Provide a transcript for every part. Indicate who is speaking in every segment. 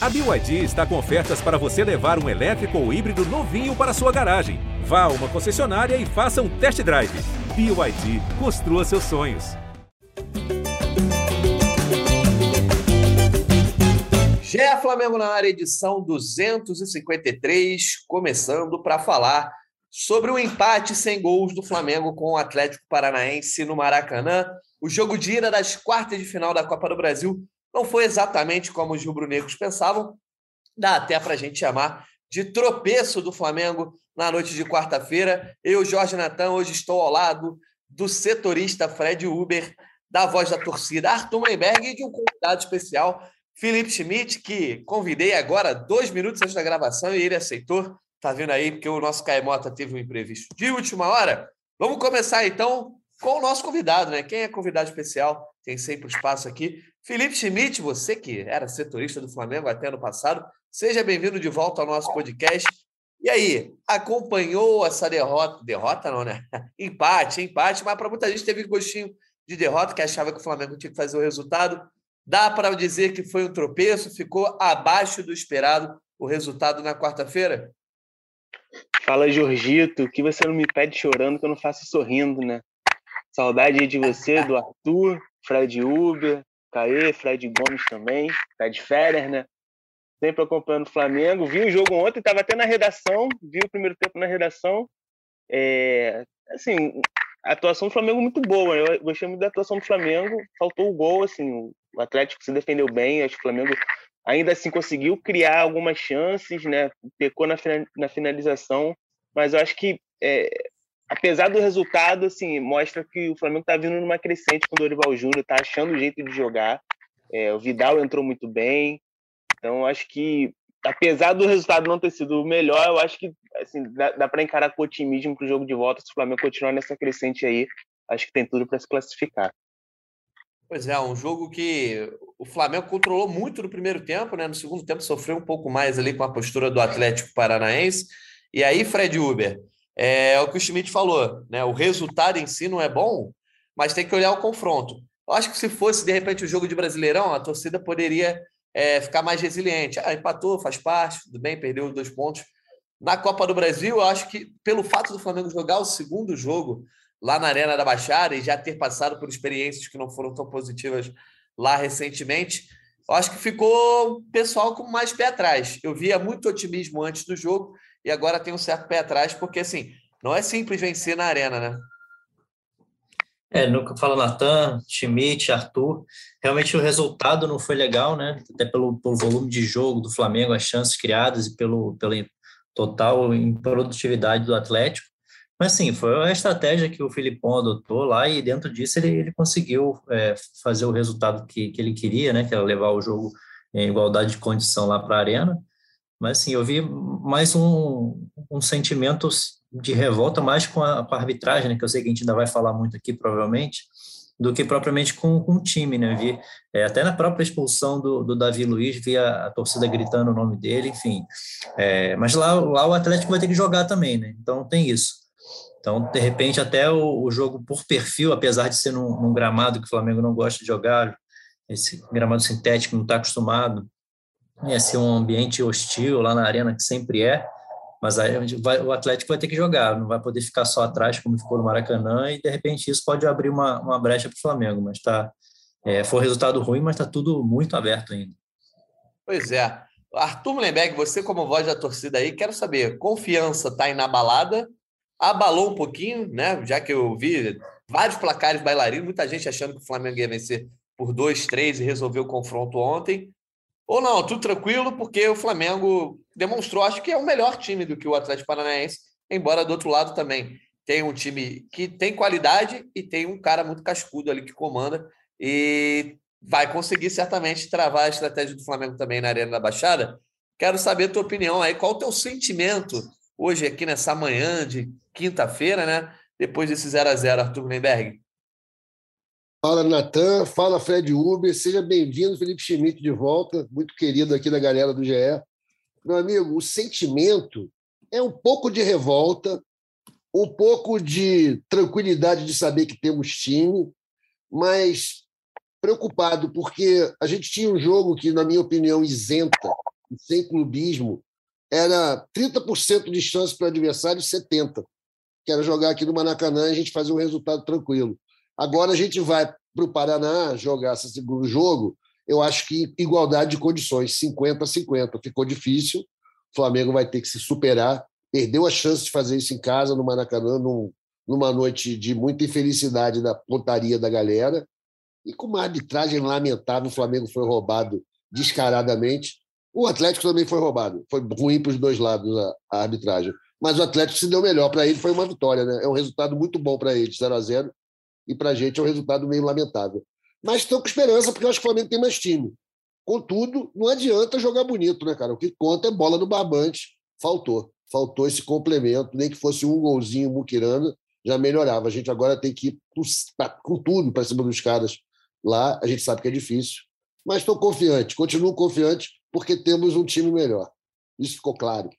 Speaker 1: A BYD está com ofertas para você levar um elétrico ou híbrido novinho para sua garagem. Vá a uma concessionária e faça um test drive. BYD, construa seus sonhos.
Speaker 2: Gé Flamengo na área, edição 253, começando para falar sobre o empate sem gols do Flamengo com o Atlético Paranaense no Maracanã. O jogo de ida das quartas de final da Copa do Brasil não foi exatamente como os rubro-negros pensavam. Dá até para a gente chamar de tropeço do Flamengo na noite de quarta-feira. Eu, Jorge Natan, hoje estou ao lado do setorista Fred Uber, da voz da torcida Arthur Meiberg e de um convidado especial, Felipe Schmidt, que convidei agora dois minutos antes da gravação e ele aceitou. Tá vendo aí, porque o nosso Caemota teve um imprevisto de última hora. Vamos começar então com o nosso convidado, né? Quem é convidado especial? Tem sempre espaço aqui. Felipe Schmidt, você que era setorista do Flamengo até ano passado, seja bem-vindo de volta ao nosso podcast. E aí, acompanhou essa derrota? Derrota não, né? Empate, empate, mas para muita gente teve gostinho de derrota, que achava que o Flamengo tinha que fazer o resultado. Dá para dizer que foi um tropeço, ficou abaixo do esperado o resultado na quarta-feira?
Speaker 3: Fala, Jorgito, que você não me pede chorando que eu não faço sorrindo, né? Saudade de você, do Arthur, Fred Uber, Caê, Fred Gomes também, Fred Ferrer, né? Sempre acompanhando o Flamengo. Vi o jogo ontem, estava até na redação, vi o primeiro tempo na redação. É, assim, a atuação do Flamengo muito boa. Né? Eu gostei muito da atuação do Flamengo. Faltou o gol, assim, o Atlético se defendeu bem. Acho que o Flamengo ainda assim conseguiu criar algumas chances, né? Pecou na, na finalização, mas eu acho que é, apesar do resultado, assim, mostra que o Flamengo está vindo numa crescente com o Dorival Júnior, está achando o jeito de jogar. É, o Vidal entrou muito bem. Então, acho que, apesar do resultado não ter sido o melhor, eu acho que assim, dá, dá para encarar com otimismo para o jogo de volta. Se o Flamengo continuar nessa crescente aí, acho que tem tudo para se classificar.
Speaker 2: Pois é, um jogo que o Flamengo controlou muito no primeiro tempo, né? No segundo tempo sofreu um pouco mais ali com a postura do Atlético Paranaense. E aí, Fred Uber, é o que o Schmidt falou, né? O resultado em si não é bom, mas tem que olhar o confronto. Eu acho que se fosse, de repente, o jogo de Brasileirão, a torcida poderia é, ficar mais resiliente. Ah, empatou, faz parte, tudo bem, perdeu dois pontos. Na Copa do Brasil, eu acho que pelo fato do Flamengo jogar o segundo jogo lá na Arena da Baixada e já ter passado por experiências que não foram tão positivas lá recentemente, eu acho que ficou o pessoal com mais pé atrás. Eu via muito otimismo antes do jogo e agora tem um certo pé atrás, porque assim, não é simples vencer na arena, né?
Speaker 4: É, no que fala Natan, Schmidt, Arthur, realmente o resultado não foi legal, né? Até pelo, pelo volume de jogo do Flamengo, as chances criadas e pelo, pela total improdutividade do Atlético. Mas sim, foi a estratégia que o Filipão adotou lá e dentro disso ele, ele conseguiu é, fazer o resultado que, que ele queria, né? Que era levar o jogo em igualdade de condição lá para a arena. Mas, assim, eu vi mais um, um sentimento de revolta mais com a, com a, arbitragem, né, que eu sei que a gente ainda vai falar muito aqui, provavelmente, do que propriamente com, com o time, né? Vi, é, até na própria expulsão do, do Davi Luiz, vi a, a torcida gritando o nome dele, enfim. É, mas lá, lá o Atlético vai ter que jogar também, né? Então tem isso. Então, de repente, até o, o jogo por perfil, apesar de ser num, num, gramado que o Flamengo não gosta de jogar, esse gramado sintético não está acostumado, ia ser um ambiente hostil lá na arena, que sempre é, mas aí vai, o Atlético vai ter que jogar, não vai poder ficar só atrás, como ficou no Maracanã, e de repente isso pode abrir uma, uma brecha para o Flamengo, mas tá, é, foi um resultado ruim, mas está tudo muito aberto ainda.
Speaker 2: Pois é. Arthur Mullenberg, você como voz da torcida aí, quero saber, confiança está inabalada? Abalou um pouquinho, né? Já que eu vi vários placares bailarinos, muita gente achando que o Flamengo ia vencer por dois, três e resolveu o confronto ontem. Ou não, tudo tranquilo, porque o Flamengo demonstrou, acho que é o melhor time do que o Atlético Paranaense, embora do outro lado também tem um time que tem qualidade e tem um cara muito cascudo ali que comanda e vai conseguir certamente travar a estratégia do Flamengo também na Arena da Baixada. Quero saber a tua opinião aí, qual o teu sentimento hoje aqui nessa manhã de quinta-feira, né? Depois desse 0 a 0 Arthur Greenberg.
Speaker 5: Fala, Natan. Fala, Fred Uber. Seja bem-vindo, Felipe Schmidt, de volta, muito querido aqui da galera do GE. Meu amigo, o sentimento é um pouco de revolta, um pouco de tranquilidade de saber que temos time, mas preocupado, porque a gente tinha um jogo que, na minha opinião, isenta sem clubismo, era 30% de chance para o adversário e 70%, que era jogar aqui no Maracanã e a gente fazer um resultado tranquilo. Agora a gente vai para o Paraná jogar esse segundo jogo, eu acho que igualdade de condições, 50 a 50. Ficou difícil, o Flamengo vai ter que se superar. Perdeu a chance de fazer isso em casa, no Maracanã, num, numa noite de muita infelicidade da pontaria da galera. E com uma arbitragem lamentável, o Flamengo foi roubado descaradamente. O Atlético também foi roubado. Foi ruim para os dois lados a, a, arbitragem. Mas o Atlético se deu melhor. Para ele foi uma vitória. Né? É um resultado muito bom para ele, 0 a 0 E para a gente é um resultado meio lamentável. Mas estou com esperança, porque eu acho que o Flamengo tem mais time. Contudo, não adianta jogar bonito, né, cara? O que conta é bola no barbante. Faltou. Faltou esse complemento. Nem que fosse um golzinho muquirana, já melhorava. A gente agora tem que ir com tudo para cima dos caras lá. A gente sabe que é difícil. Mas estou confiante. Continuo confiante porque temos um time melhor. Isso ficou claro.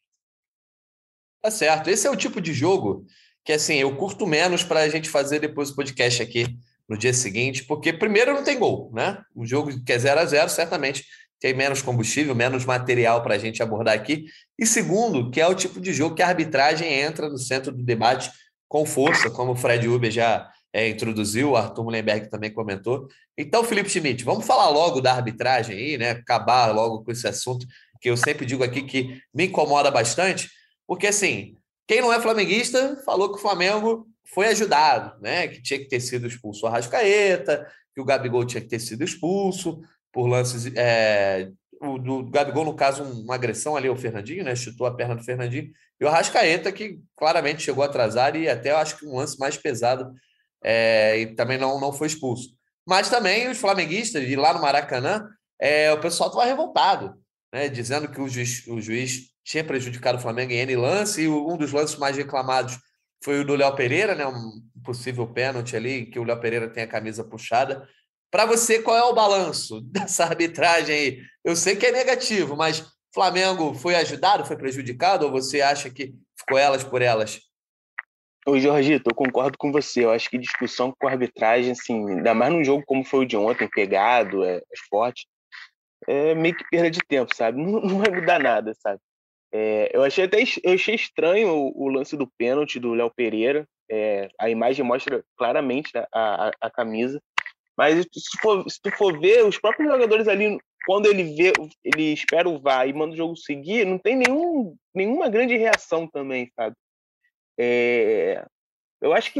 Speaker 2: Tá certo. Esse é o tipo de jogo que, assim, eu curto menos para a gente fazer depois o podcast aqui no dia seguinte, porque primeiro não tem gol, né? Um jogo que é 0 a 0 certamente tem menos combustível, menos material para a gente abordar aqui. E segundo, que é o tipo de jogo que a arbitragem entra no centro do debate com força, como o Fred Uber já é, introduziu, o Arthur Mullenberg também comentou. Então, Felipe Schmidt, vamos falar logo da arbitragem aí, né? Acabar logo com esse assunto que eu sempre digo aqui que me incomoda bastante, porque assim, quem não é flamenguista falou que o Flamengo foi ajudado, né? Que tinha que ter sido expulso o Arrascaeta, que o Gabigol tinha que ter sido expulso por lances. É, o do Gabigol, no caso, uma agressão ali ao Fernandinho, né? Chutou a perna do Fernandinho. E o Arrascaeta, que claramente chegou atrasado e até eu acho que um lance mais pesado é, e também não, não foi expulso. Mas também os flamenguistas, e lá no Maracanã, é, o pessoal estava revoltado, né? Dizendo que o juiz, o juiz tinha prejudicado o Flamengo em N lance, e um dos lances mais reclamados foi o do Léo Pereira, né? Um possível pênalti ali, que o Léo Pereira tem a camisa puxada. Para você, qual é o balanço dessa arbitragem aí? Eu sei que é negativo, mas Flamengo foi ajudado, foi prejudicado, ou você acha que ficou elas por elas?
Speaker 3: Oi, Jorgito, eu concordo com você. Eu acho que discussão com a arbitragem, assim, ainda mais num jogo como foi o de ontem, pegado, é, é forte, é meio que perda de tempo, sabe? Não, não vai mudar nada, sabe? É, eu achei até eu achei estranho o, o lance do pênalti do Léo Pereira. É, a imagem mostra claramente né, a, a, a, camisa. Mas se, for, se tu for ver, os próprios jogadores ali, quando ele vê, ele espera o VAR e manda o jogo seguir, não tem nenhum, nenhuma grande reação também, sabe? É, eu acho que,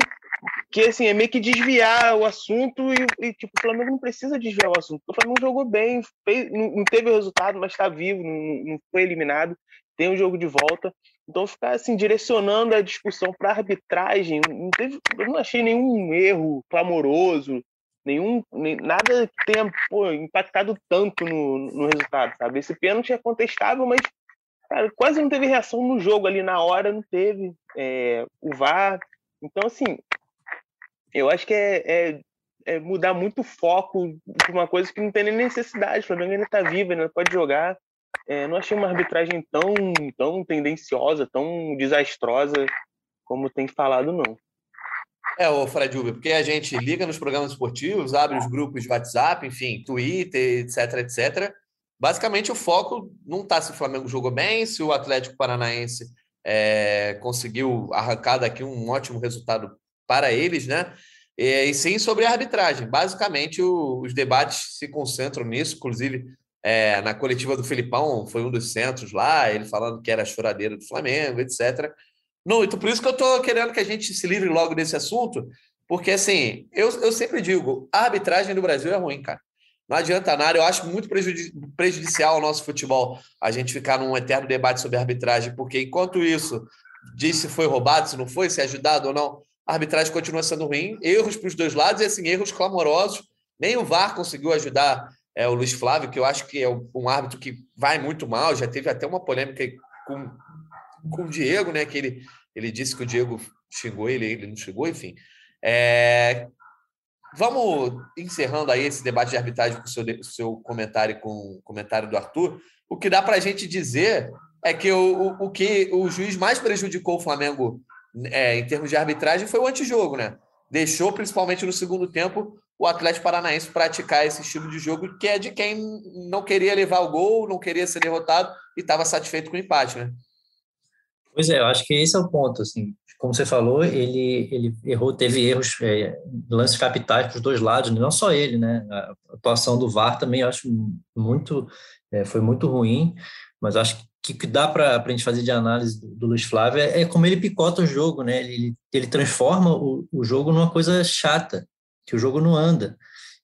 Speaker 3: que assim, é meio que desviar o assunto e, e, tipo, o Flamengo não precisa desviar o assunto. O Flamengo jogou bem, fez, não, não, teve o resultado, mas está vivo, não, não foi eliminado tem o jogo de volta. Então, ficar assim, direcionando a discussão para arbitragem, não teve, eu não achei nenhum erro clamoroso, nenhum, nem, nada que tenha pô, impactado tanto no, no resultado, sabe? Esse pênalti é contestável, mas cara, quase não teve reação no jogo ali na hora, não teve é, o VAR. Então, assim, eu acho que é, é, é mudar muito o foco de uma coisa que não tem nem necessidade. O Flamengo ainda está vivo, ainda pode jogar é, não achei uma arbitragem tão, tão tendenciosa, tão desastrosa como tem falado, não.
Speaker 2: É, o Fred Uber, porque a gente liga nos programas esportivos, abre os grupos de WhatsApp, enfim, Twitter, etc, etc. Basicamente, o foco não está se o Flamengo jogou bem, se o Atlético Paranaense é, conseguiu arrancar daqui um ótimo resultado para eles, né? E, e sim sobre a arbitragem. Basicamente, o, os debates se concentram nisso, inclusive é, na coletiva do Filipão, foi um dos centros lá, ele falando que era choradeira do Flamengo, etc. Não, então por isso que eu estou querendo que a gente se livre logo desse assunto, porque assim, eu, eu sempre digo, a arbitragem do Brasil é ruim, cara. Não adianta nada, eu acho muito prejudicial ao nosso futebol a gente ficar num eterno debate sobre arbitragem, porque enquanto isso diz se foi roubado, se não foi, se é ajudado ou não, a arbitragem continua sendo ruim, erros para os dois lados e assim, erros clamorosos. Nem o VAR conseguiu ajudar é o Luiz Flávio, que eu acho que é um árbitro que vai muito mal, já teve até uma polêmica com, com o Diego, né? Que ele, ele disse que o Diego xingou ele, ele não xingou, enfim. É, vamos encerrando aí esse debate de arbitragem com o seu, seu comentário com o comentário do Arthur. O que dá para a gente dizer é que o, o, o, que o juiz mais prejudicou o Flamengo é, em termos de arbitragem foi o antijogo, né? Deixou, principalmente no segundo tempo, o Atlético Paranaense praticar esse estilo de jogo que é de quem não queria levar o gol, não queria ser derrotado e estava satisfeito com o empate, né?
Speaker 4: Pois é, eu acho que esse é o ponto, assim, como você falou, ele, ele errou, teve erros, é, lances capitais para os dois lados, não só ele, né? A atuação do VAR também acho muito, é, foi muito ruim, mas acho que o que dá para a gente fazer de análise do, do Luiz Flávio é, é, como ele picota o jogo, né? Ele, ele transforma o, o jogo numa coisa chata, que o jogo não anda.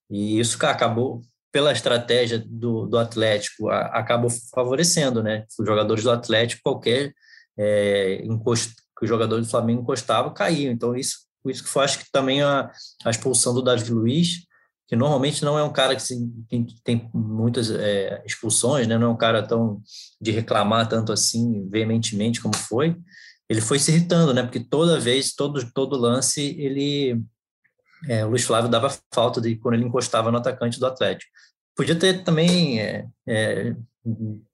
Speaker 4: E isso acabou, pela estratégia do, do Atlético, a, acabou favorecendo, né? Os jogadores do Atlético, qualquer é, encosto que o jogador do Flamengo encostava, caía. Então, isso, isso que foi, acho que também a, a expulsão do Davi Luiz, que normalmente não é um cara que, se, que tem muitas é, expulsões, né? não é um cara tão de reclamar tanto assim veementemente como foi, ele foi se irritando, né? Porque toda vez, todo, todo lance, ele é, o Luiz Flávio dava falta de quando ele encostava no atacante do Atlético. Podia ter também, é, é,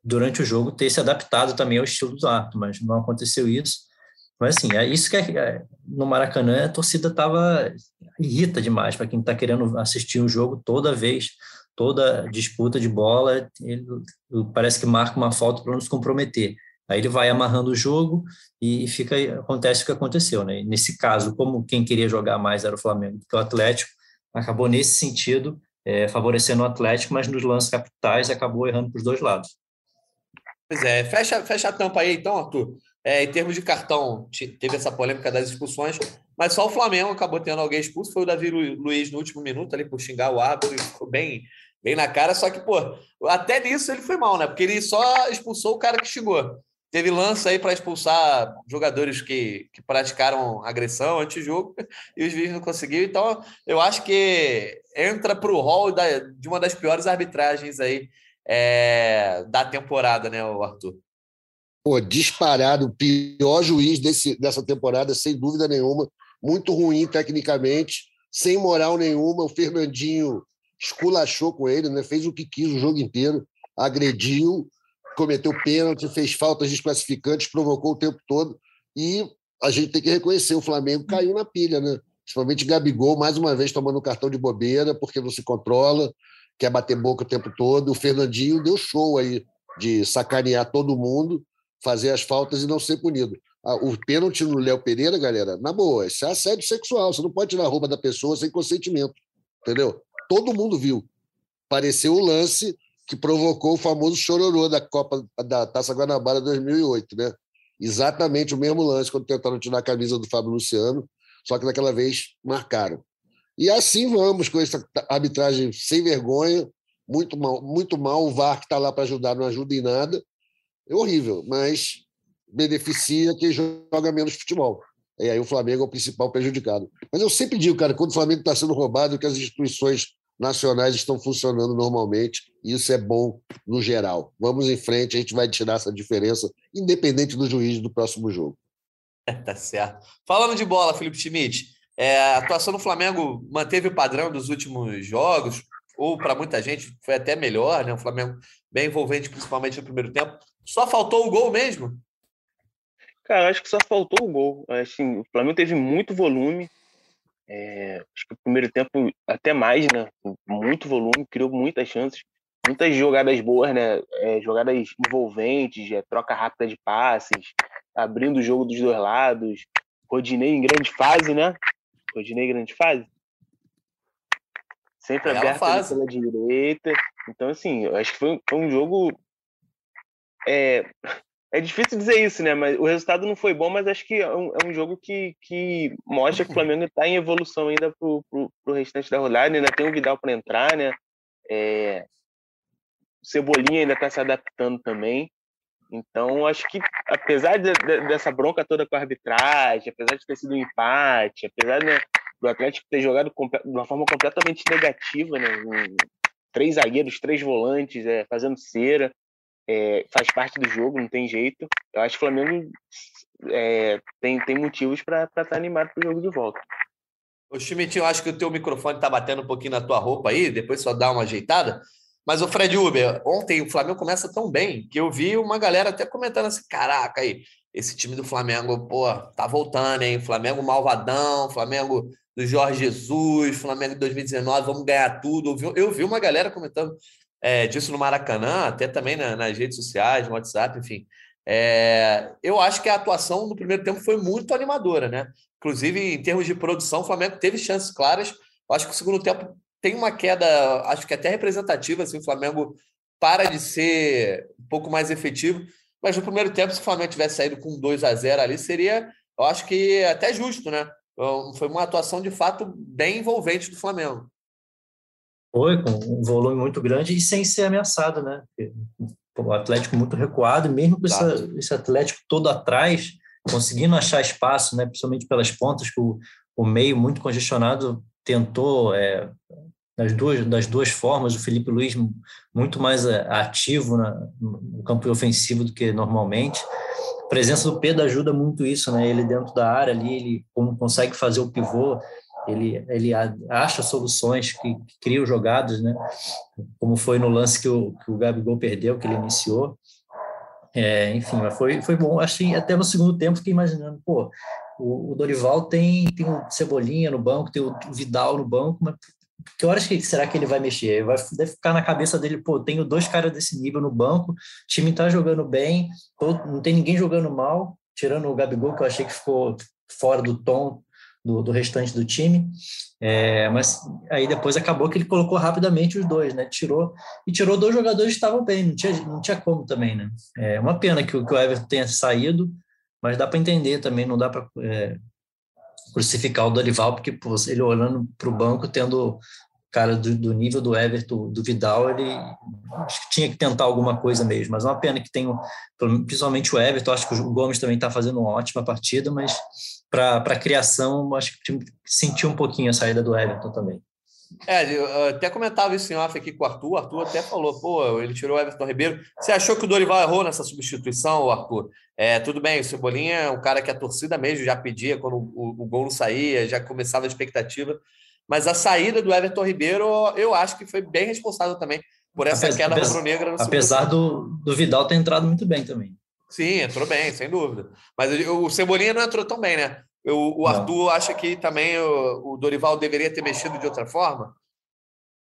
Speaker 4: durante o jogo, ter se adaptado também ao estilo do árbitro, mas não aconteceu isso. Mas assim, é isso que é, é no Maracanã a torcida tava irrita demais para quem está querendo assistir o jogo toda vez, toda disputa de bola, ele parece que marca uma falta para não se comprometer. Aí ele vai amarrando o jogo e fica acontece o que aconteceu, né? Nesse caso, como quem queria jogar mais era o Flamengo que o Atlético, acabou nesse sentido é, favorecendo o Atlético, mas nos lances capitais acabou errando para os dois lados.
Speaker 2: Pois é, fecha, fecha a tampa aí então, Arthur. É, em termos de cartão, teve essa polêmica das expulsões, mas só o Flamengo acabou tendo alguém expulso. Foi o Davi Luiz no último minuto ali por xingar o árbitro e ficou bem, bem na cara. Só que, pô, até nisso ele foi mal, né? Porque ele só expulsou o cara que xingou. Teve lance aí para expulsar jogadores que, que praticaram agressão antes-jogo e os juízes não conseguiram. Então, eu acho que entra para o rol da, de uma das piores arbitragens aí é, da temporada, né, Arthur?
Speaker 5: Pô, disparado, o pior juiz desse, dessa temporada, sem dúvida nenhuma. Muito ruim tecnicamente, sem moral nenhuma. O Fernandinho esculachou com ele, né? fez o que quis o jogo inteiro, agrediu, cometeu pênalti, fez faltas desclassificantes, provocou o tempo todo. E a gente tem que reconhecer: o Flamengo caiu na pilha, né? Principalmente Gabigol, mais uma vez tomando cartão de bobeira, porque não se controla, quer bater boca o tempo todo. O Fernandinho deu show aí de sacanear todo mundo fazer as faltas e não ser punido. Ah, o pênalti no Léo Pereira, galera, na boa, isso é assédio sexual. Você não pode tirar a roupa da pessoa sem consentimento. Entendeu? Todo mundo viu. Pareceu o lance que provocou o famoso chororô da Copa da Taça Guanabara 2008, né? Exatamente o mesmo lance quando tentaram tirar a camisa do Fábio Luciano, só que daquela vez marcaram. E assim vamos com essa arbitragem sem vergonha, muito mal, muito mal. O VAR que está lá para ajudar não ajuda em nada é horrível, mas beneficia quem joga menos futebol. E aí o Flamengo é o principal prejudicado. Mas eu sempre digo, cara, quando o Flamengo está sendo roubado, que as instituições nacionais estão funcionando normalmente, e isso é bom no geral. Vamos em frente, a gente vai tirar essa diferença, independente do juiz do próximo jogo.
Speaker 2: tá certo. Falando de bola, Felipe Schmidt, é, a atuação do Flamengo manteve o padrão dos últimos jogos, ou para muita gente foi até melhor, né? O Flamengo bem envolvente, principalmente no primeiro tempo. Só faltou o gol mesmo?
Speaker 3: Cara, acho que só faltou o gol. Assim, o Flamengo teve muito volume. É, acho que o primeiro tempo até mais, né? Muito volume, criou muitas chances, muitas jogadas boas, né? É, jogadas envolventes, é, troca rápida de passes, abrindo o jogo dos dois lados. Rodinei em grande fase, né? Rodinei em grande fase. Sempre aberto pela direita. Então, assim, eu acho que foi, foi um jogo é, é difícil dizer isso, né? Mas o resultado não foi bom, mas acho que é um, é um jogo que, que mostra que o Flamengo está em evolução ainda para o restante da rodada. Ainda tem o Vidal para entrar, né? É, o Cebolinha ainda está se adaptando também. Então, acho que, apesar de, de, dessa bronca toda com a arbitragem, apesar de ter sido um empate, apesar né, do Atlético ter jogado de uma forma completamente negativa, né? Um, três zagueiros, três volantes, é, fazendo cera é, faz parte do jogo, não tem jeito. Eu acho que o Flamengo é, tem, tem motivos para estar tá animado para o jogo de volta.
Speaker 2: Ô, eu acho que o teu microfone está batendo um pouquinho na tua roupa aí, depois só dá uma ajeitada. Mas o Fred Uber, ontem o Flamengo começa tão bem que eu vi uma galera até comentando assim: caraca, aí, esse time do Flamengo, pô, tá voltando, hein? Flamengo malvadão, Flamengo do Jorge Jesus, Flamengo 2019, vamos ganhar tudo. Eu vi uma galera comentando é, disso no Maracanã, até também na, nas redes sociais, no WhatsApp, enfim. É, eu acho que a atuação no primeiro tempo foi muito animadora, né? Inclusive, em termos de produção, o Flamengo teve chances claras. Eu acho que o segundo tempo tem uma queda, acho que até representativa, assim, o Flamengo para de ser um pouco mais efetivo. Mas no primeiro tempo, se o Flamengo tivesse saído com 2 a 0 ali, seria, eu acho que até justo, né? Então, foi uma atuação de fato bem envolvente do Flamengo.
Speaker 4: Foi, com um volume muito grande e sem ser ameaçado, né? O Atlético muito recuado, mesmo com esse, esse, Atlético todo atrás, conseguindo achar espaço, né? principalmente pelas pontas, que o, o meio muito congestionado tentou é, das duas, das duas formas, o Felipe Luiz muito mais é, ativo na, no campo ofensivo do que normalmente. A presença do Pedro ajuda muito isso, né? Ele dentro da área ali, ele como consegue fazer o pivô, ele, ele acha soluções que, que criam jogadas, né? Como foi no lance que o, que o Gabigol perdeu, que ele iniciou. É, enfim, foi, foi bom. Achei até no segundo tempo fiquei imaginando, pô, o, o Dorival tem, tem o Cebolinha no banco, tem o Vidal no banco, mas que horas que será que ele vai mexer? Vai, deve ficar na cabeça dele, pô, tenho dois caras desse nível no banco, o time tá jogando bem, não tem ninguém jogando mal, tirando o Gabigol, que eu achei que ficou fora do tom do, do restante do time. É, mas aí depois acabou que ele colocou rapidamente os dois, né? Tirou e tirou dois jogadores que estavam bem, não tinha, não tinha como também, né? É uma pena que, que o Everton tenha saído, mas dá para entender também, não dá para é, crucificar o Dorival, porque pô, ele olhando para o banco, tendo cara do, do, nível do Everton, do Vidal, ele acho que tinha que tentar alguma coisa mesmo. Mas é uma pena que tem, principalmente o Everton, acho que o Gomes também está fazendo uma ótima partida, mas para a criação, acho que sentiu um pouquinho a saída do Everton também.
Speaker 2: É, eu até comentava isso em off aqui com o Arthur. O Arthur até falou, pô, ele tirou o Everton Ribeiro. Você achou que o Dorival errou nessa substituição, Arthur? É, tudo bem, o Cebolinha é um cara que a torcida mesmo já pedia quando o, o gol não saía, já começava a expectativa. Mas a saída do Everton Ribeiro, eu acho que foi bem responsável também por essa apesar, queda rubro-negra.
Speaker 4: Apesar do, do Vidal ter entrado muito bem também.
Speaker 2: Sim, entrou bem, sem dúvida. Mas o Cebolinha não entrou tão bem, né? O, o Arthur acha que também o, o, Dorival deveria ter mexido de outra forma?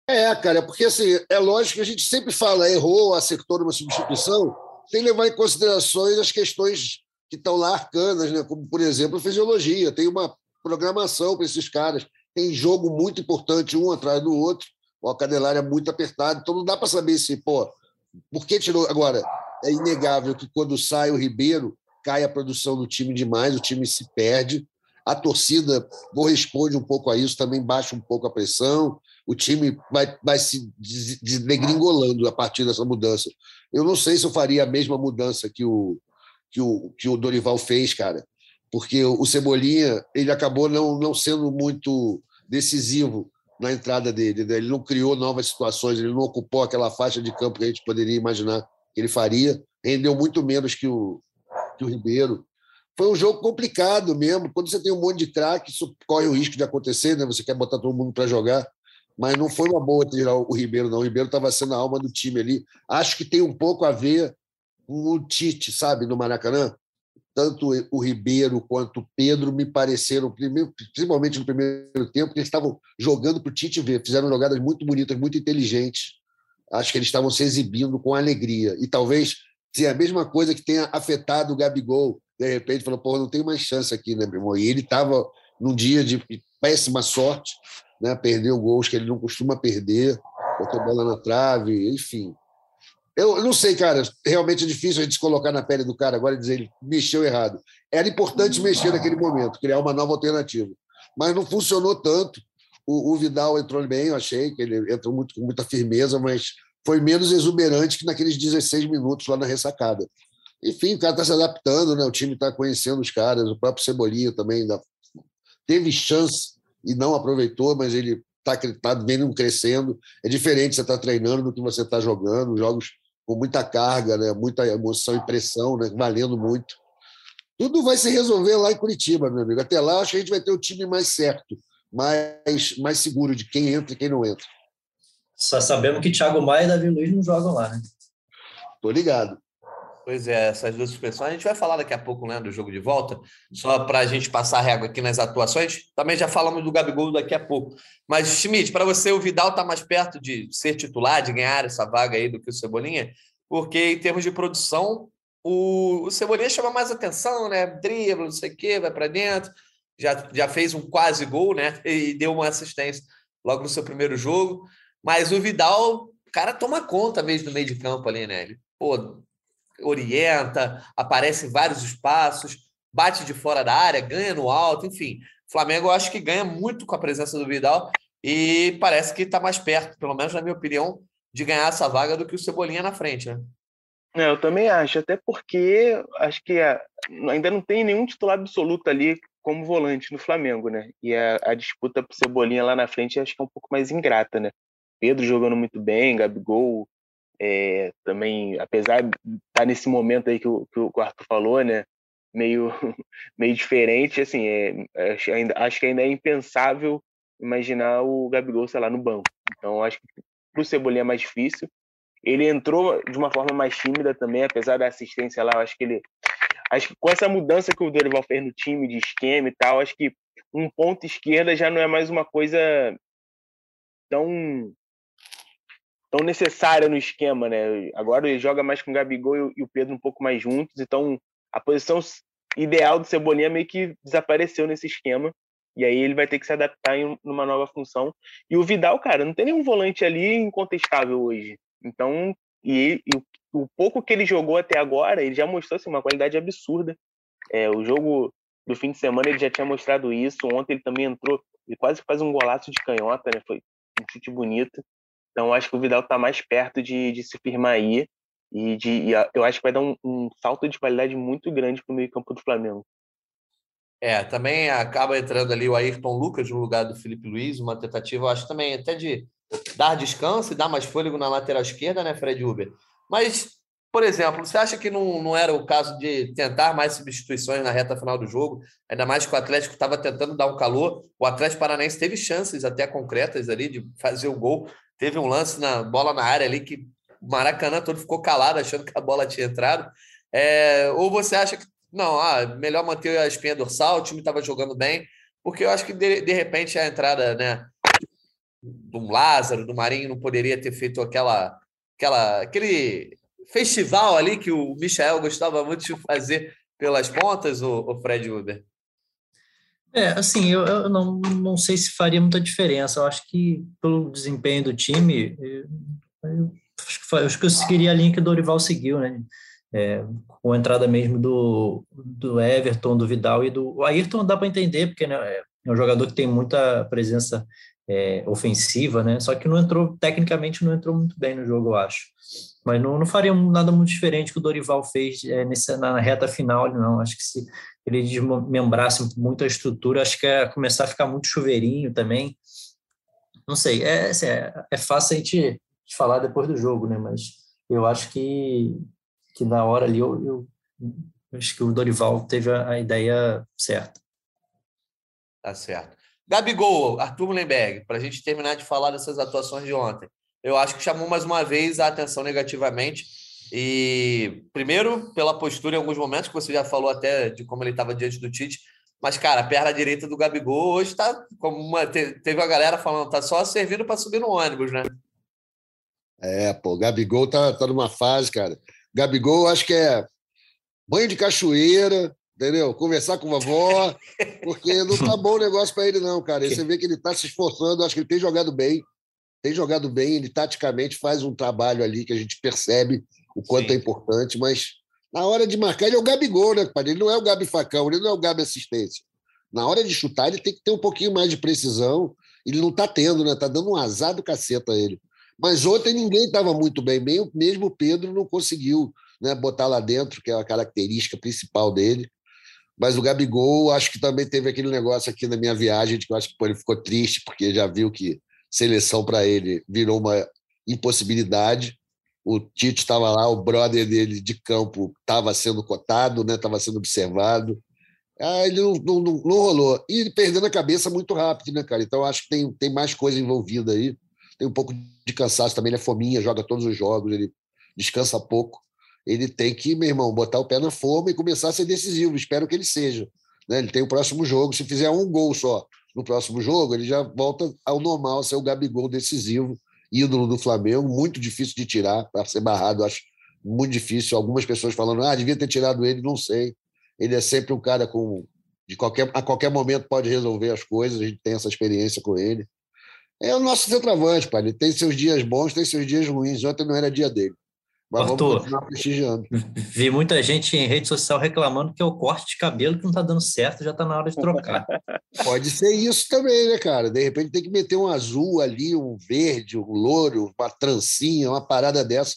Speaker 5: É, cara, porque assim, é lógico que a gente sempre fala, errou, acertou numa substituição, tem que levar em considerações as questões que estão lá arcanas, né? como, por exemplo, a fisiologia. Tem uma programação para esses caras. Tem jogo muito importante um atrás do outro, o Cadelário é muito apertado, então não dá para saber se, pô, por que tirou. Agora, é inegável que quando sai o Ribeiro, cai a produção do time demais, o time se perde. A torcida corresponde um pouco a isso, também baixa um pouco a pressão. O time vai, vai se degringolando a partir dessa mudança. Eu não sei se eu faria a mesma mudança que o, que o, que o Dorival fez, cara, porque o Cebolinha ele acabou não, não sendo muito decisivo na entrada dele. Né? Ele não criou novas situações, ele não ocupou aquela faixa de campo que a gente poderia imaginar que ele faria. Rendeu muito menos que o, que o Ribeiro. Foi um jogo complicado mesmo. Quando você tem um monte de craque, isso corre o risco de acontecer, né? Você quer botar todo mundo para jogar, mas não foi uma boa tirar o Ribeiro, não. O Ribeiro estava sendo a alma do time ali. Acho que tem um pouco a ver com o Tite, sabe, no Maracanã. Tanto o Ribeiro quanto o Pedro me pareceram, principalmente no primeiro tempo, que eles estavam jogando para o Tite ver. Fizeram jogadas muito bonitas, muito inteligentes. Acho que eles estavam se exibindo com alegria. E talvez se é a mesma coisa que tenha afetado o Gabigol, de repente falou, pô, não tem mais chance aqui, né, meu irmão? E ele estava num dia de péssima sorte, né? Perdeu gols que ele não costuma perder, botou bola na trave, enfim. Eu não sei, cara, realmente é difícil a gente se colocar na pele do cara agora e dizer ele mexeu errado. Era importante mexer naquele momento, criar uma nova alternativa. Mas não funcionou tanto. O, o Vidal entrou bem, eu achei que ele entrou muito, com muita firmeza, mas foi menos exuberante que naqueles 16 minutos lá na ressacada. Enfim, o cara está se adaptando, né? o time está conhecendo os caras, o próprio Cebolinha também ainda teve chance e não aproveitou, mas ele está tá vendo crescendo. É diferente você estar tá treinando do que você está jogando, jogos com muita carga, né? muita emoção e pressão, né? valendo muito. Tudo vai se resolver lá em Curitiba, meu amigo. Até lá, acho que a gente vai ter o time mais certo, mais, mais seguro de quem entra e quem não entra.
Speaker 4: Só sabemos que Thiago Maia e Davi Luiz não jogam lá, né?
Speaker 5: Tô ligado.
Speaker 2: Pois é, essas duas suspensões. A gente vai falar daqui a pouco né, do jogo de volta, só para a gente passar a régua aqui nas atuações. Também já falamos do Gabigol daqui a pouco. Mas, Schmidt, para você, o Vidal está mais perto de ser titular, de ganhar essa vaga aí do que o Cebolinha, porque em termos de produção, o, o Cebolinha chama mais atenção, né? Dribla, não sei o quê, vai para dentro. Já, já fez um quase gol, né? E deu uma assistência logo no seu primeiro jogo. Mas o Vidal, o cara toma conta mesmo do meio de campo ali, né? Ele, pô, orienta, aparece em vários espaços, bate de fora da área, ganha no alto, enfim. O Flamengo eu acho que ganha muito com a presença do Vidal e parece que está mais perto, pelo menos na minha opinião, de ganhar essa vaga do que o Cebolinha na frente, né?
Speaker 3: É, eu também acho, até porque acho que a, ainda não tem nenhum titular absoluto ali como volante no Flamengo, né? E a, a disputa pro Cebolinha lá na frente acho que é um pouco mais ingrata, né? Pedro jogando muito bem, Gabigol é, também, apesar de estar tá nesse momento aí que o, que o Arthur falou, né, meio, meio diferente, assim, é, acho, ainda, acho que ainda é impensável imaginar o Gabigol, sei lá, no banco. Então, acho que para o Cebolinha é mais difícil. Ele entrou de uma forma mais tímida também, apesar da assistência lá, acho que ele... Acho que com essa mudança que o Dorival fez no time, de esquema e tal, acho que um ponto esquerda já não é mais uma coisa tão tão necessária no esquema, né? Agora ele joga mais com o Gabigol e o Pedro um pouco mais juntos, então a posição ideal do Cebolinha meio que desapareceu nesse esquema. E aí ele vai ter que se adaptar em uma nova função. E o Vidal, cara, não tem nenhum volante ali incontestável hoje. Então, e, e o, pouco que ele jogou até agora, ele já mostrou assim, uma qualidade absurda. É, o jogo do fim de semana ele já tinha mostrado isso. Ontem ele também entrou, ele quase faz um golaço de canhota, né? Foi um chute bonito. Então, acho que o Vidal está mais perto de, de, se firmar aí. E, de, e eu acho que vai dar um, um salto de qualidade muito grande para o meio-campo do Flamengo.
Speaker 2: É, também acaba entrando ali o Ayrton Lucas no lugar do Felipe Luiz, uma tentativa, eu acho também até de dar descanso e dar mais fôlego na lateral esquerda, né, Fred Uber? Mas, por exemplo, você acha que não, não era o caso de tentar mais substituições na reta final do jogo? Ainda mais que o Atlético estava tentando dar um calor. O Atlético Paranaense teve chances até concretas ali de fazer o gol, Teve um lance na bola na área ali que o Maracanã todo ficou calado, achando que a bola tinha entrado. É, ou você acha que não, ah, melhor manter a espinha dorsal, o time estava jogando bem, porque eu acho que de, de repente a entrada né, do Lázaro, do Marinho, não poderia ter feito aquela, aquela, aquele festival ali que o Michael gostava muito de fazer pelas pontas, o, o Fred Uber.
Speaker 4: É, assim, eu, eu, não, não sei se faria muita diferença. Eu acho que pelo desempenho do time, eu, eu acho, que, acho que eu seguiria a linha que o Dorival seguiu, né? É, com a entrada mesmo do, do Everton, do Vidal e do o Ayrton dá para entender, porque né, é um jogador que tem muita presença é, ofensiva, né? Só que não entrou, tecnicamente, não entrou muito bem no jogo, eu acho. Mas não, não faria nada muito diferente que o Dorival fez é, nessa, na reta final, não. Acho que se ele desmembrasse muito a estrutura, acho que é começar a ficar muito chuveirinho também. Não sei, é, assim, é, é fácil a gente falar depois do jogo, né? Mas eu acho que, que na hora ali eu, eu acho que o Dorival teve a, a ideia certa.
Speaker 2: Tá certo. Gabigol, Arthur Mullenberg, para a gente terminar de falar dessas atuações de ontem. Eu acho que chamou mais uma vez a atenção negativamente e primeiro, pela postura em alguns momentos, que você já falou até de como ele estava diante do Tite. Mas, cara, a perna direita do Gabigol hoje está como uma. Teve a galera falando, tá só servindo para subir no ônibus, né?
Speaker 5: É, pô, Gabigol tá, tá numa fase, cara. Gabigol, acho que é banho de cachoeira, entendeu? Conversar com a vovó, porque não tá bom o negócio para ele, não, cara. E você vê que ele tá se esforçando, acho que ele tem jogado bem, tem jogado bem, ele taticamente faz um trabalho ali que a gente percebe o quanto Sim. é importante, mas na hora de marcar, ele é o Gabigol, né, Ele não é o Gabi Facão, ele não é o Gabi Assistência. Na hora de chutar, ele tem que ter um pouquinho mais de precisão. Ele não está tendo, né? Está dando um azar do caceta a ele. Mas ontem ninguém estava muito bem, mesmo o Pedro não conseguiu né, botar lá dentro, que é a característica principal dele. Mas o Gabigol, acho que também teve aquele negócio aqui na minha viagem, de que eu acho que pô, ele ficou triste, porque já viu que seleção para ele virou uma impossibilidade o Tite estava lá, o brother dele de campo estava sendo cotado, estava né, sendo observado. Ah, ele não, não, não, rolou. E perdendo a cabeça muito rápido, né, cara? Então acho que tem, tem mais coisa envolvida aí. Tem um pouco de cansaço também, ele é fominha, joga todos os jogos, ele descansa pouco. ele tem que, meu irmão, botar o pé na forma e começar a ser decisivo. Espero que ele seja. Né? Ele tem o próximo jogo. Se fizer um gol só no próximo jogo, ele já volta ao normal, ser o Gabigol decisivo, ídolo do Flamengo. Muito difícil de tirar, para ser barrado, acho muito difícil. Algumas pessoas falando, ah, devia ter tirado ele, não sei. Ele é sempre um cara com. De qualquer, a qualquer momento pode resolver as coisas, a gente tem essa experiência com ele. É o nosso centroavante, pai. Ele tem seus dias bons, tem seus dias ruins. Ontem não era dia dele. Mas Arthur, vamos continuar prestigiando.
Speaker 4: Vi muita gente em rede social reclamando que é o corte de cabelo que não está dando certo, já está na hora de trocar.
Speaker 5: Pode ser isso também, né, cara? De repente tem que meter um azul ali, um verde, um louro, uma trancinha, uma parada dessa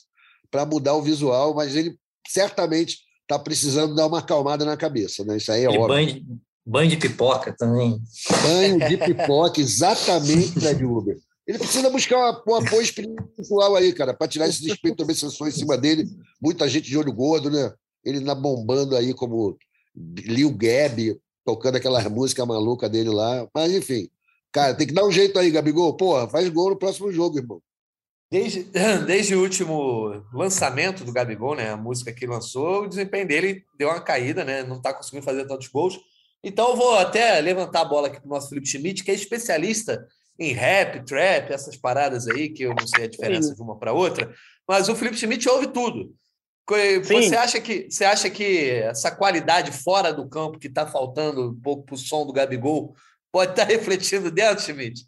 Speaker 5: para mudar o visual, mas ele certamente está precisando dar uma acalmada na cabeça, né? Isso aí é óbvio.
Speaker 4: Banho, banho de pipoca também.
Speaker 5: Banho de pipoca, exatamente, Fred Uber. Ele precisa buscar um apoio espiritual aí, cara, para tirar esse despeito também obsessões em cima dele. Muita gente de olho gordo, né? Ele na bombando aí como Lil Gabi, tocando aquela música maluca dele lá. Mas, enfim, cara, tem que dar um jeito aí, Gabigol. Porra, faz gol no próximo jogo, irmão.
Speaker 2: Desde, desde o último lançamento do Gabigol, né? A música que lançou, o desempenho dele deu uma caída, né? Não está conseguindo fazer tantos gols. Então, eu vou até levantar a bola aqui para o nosso Felipe Schmidt, que é especialista em rap, trap, essas paradas aí, que eu não sei a diferença Sim. de uma para outra, mas o Felipe Schmidt ouve tudo. Você acha, que, você acha que essa qualidade fora do campo que está faltando um pouco para o som do Gabigol pode estar tá refletindo dentro, Schmidt?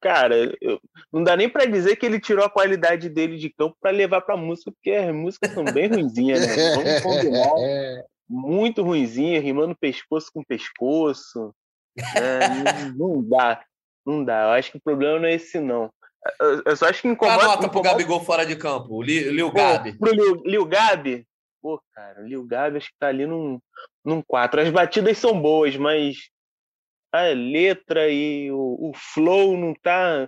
Speaker 3: Cara, eu, não dá nem para dizer que ele tirou a qualidade dele de campo para levar para música, porque as músicas são bem ruinzinhas, né? Vamos combinar. Muito ruinzinha, rimando pescoço com pescoço. Né? não, não dá. Não dá. Eu acho que o problema não é esse, não. Eu, só acho que incomoda.
Speaker 2: A nota pro Gabigol fora de campo? O Lil, Gabi.
Speaker 3: Pro Lil, Lil Gabi? Pô, cara, o Lil Gabi acho que tá ali num, num 4. As batidas são boas, mas a letra e o, o flow não tá.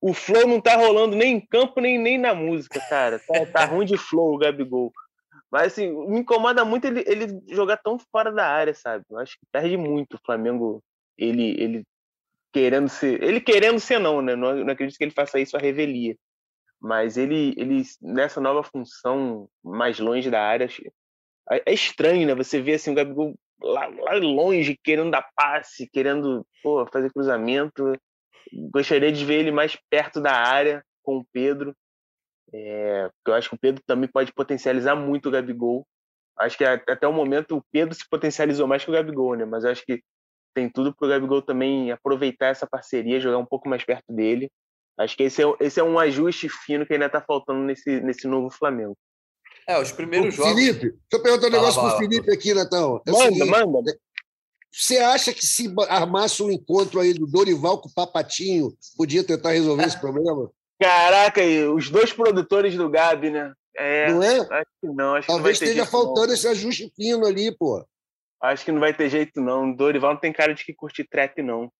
Speaker 3: O flow não tá rolando nem em campo, nem, nem na música, cara. Tá, tá ruim de flow o Gabigol. Mas assim, me incomoda muito ele, ele jogar tão fora da área, sabe? Eu acho que perde muito o Flamengo ele, ele querendo ser. Ele querendo ser, não, né? Não, não acredito que ele faça isso a revelia. Mas ele, ele, nessa nova função, mais longe da área, é, é estranho, né? Você vê assim, o Gabigol lá, lá longe, querendo dar passe, querendo pô, fazer cruzamento. Gostaria de ver ele mais perto da área com o Pedro. É, eu acho que o Pedro também pode potencializar muito o Gabigol. Acho que até o momento o Pedro se potencializou mais que o Gabigol, né? Mas acho que tem tudo para o Gabigol também aproveitar essa parceria, jogar um pouco mais perto dele. Acho que esse é, esse é um ajuste fino que ainda está faltando nesse, nesse novo Flamengo.
Speaker 2: É, os primeiros jogos.
Speaker 5: Felipe, deixa eu perguntar um negócio para o Felipe aqui, Natão.
Speaker 3: É manda, seguinte, manda.
Speaker 5: Você acha que se armasse um encontro aí do Dorival com o Papatinho, podia tentar resolver esse problema?
Speaker 3: Caraca, os dois produtores do Gabi, né?
Speaker 5: É, não é?
Speaker 3: Acho que não. Acho
Speaker 5: Talvez
Speaker 3: que
Speaker 5: esteja faltando não. esse ajuste fino ali, pô.
Speaker 3: Acho que não vai ter jeito, não. Dorival não tem cara de que curte trap, não.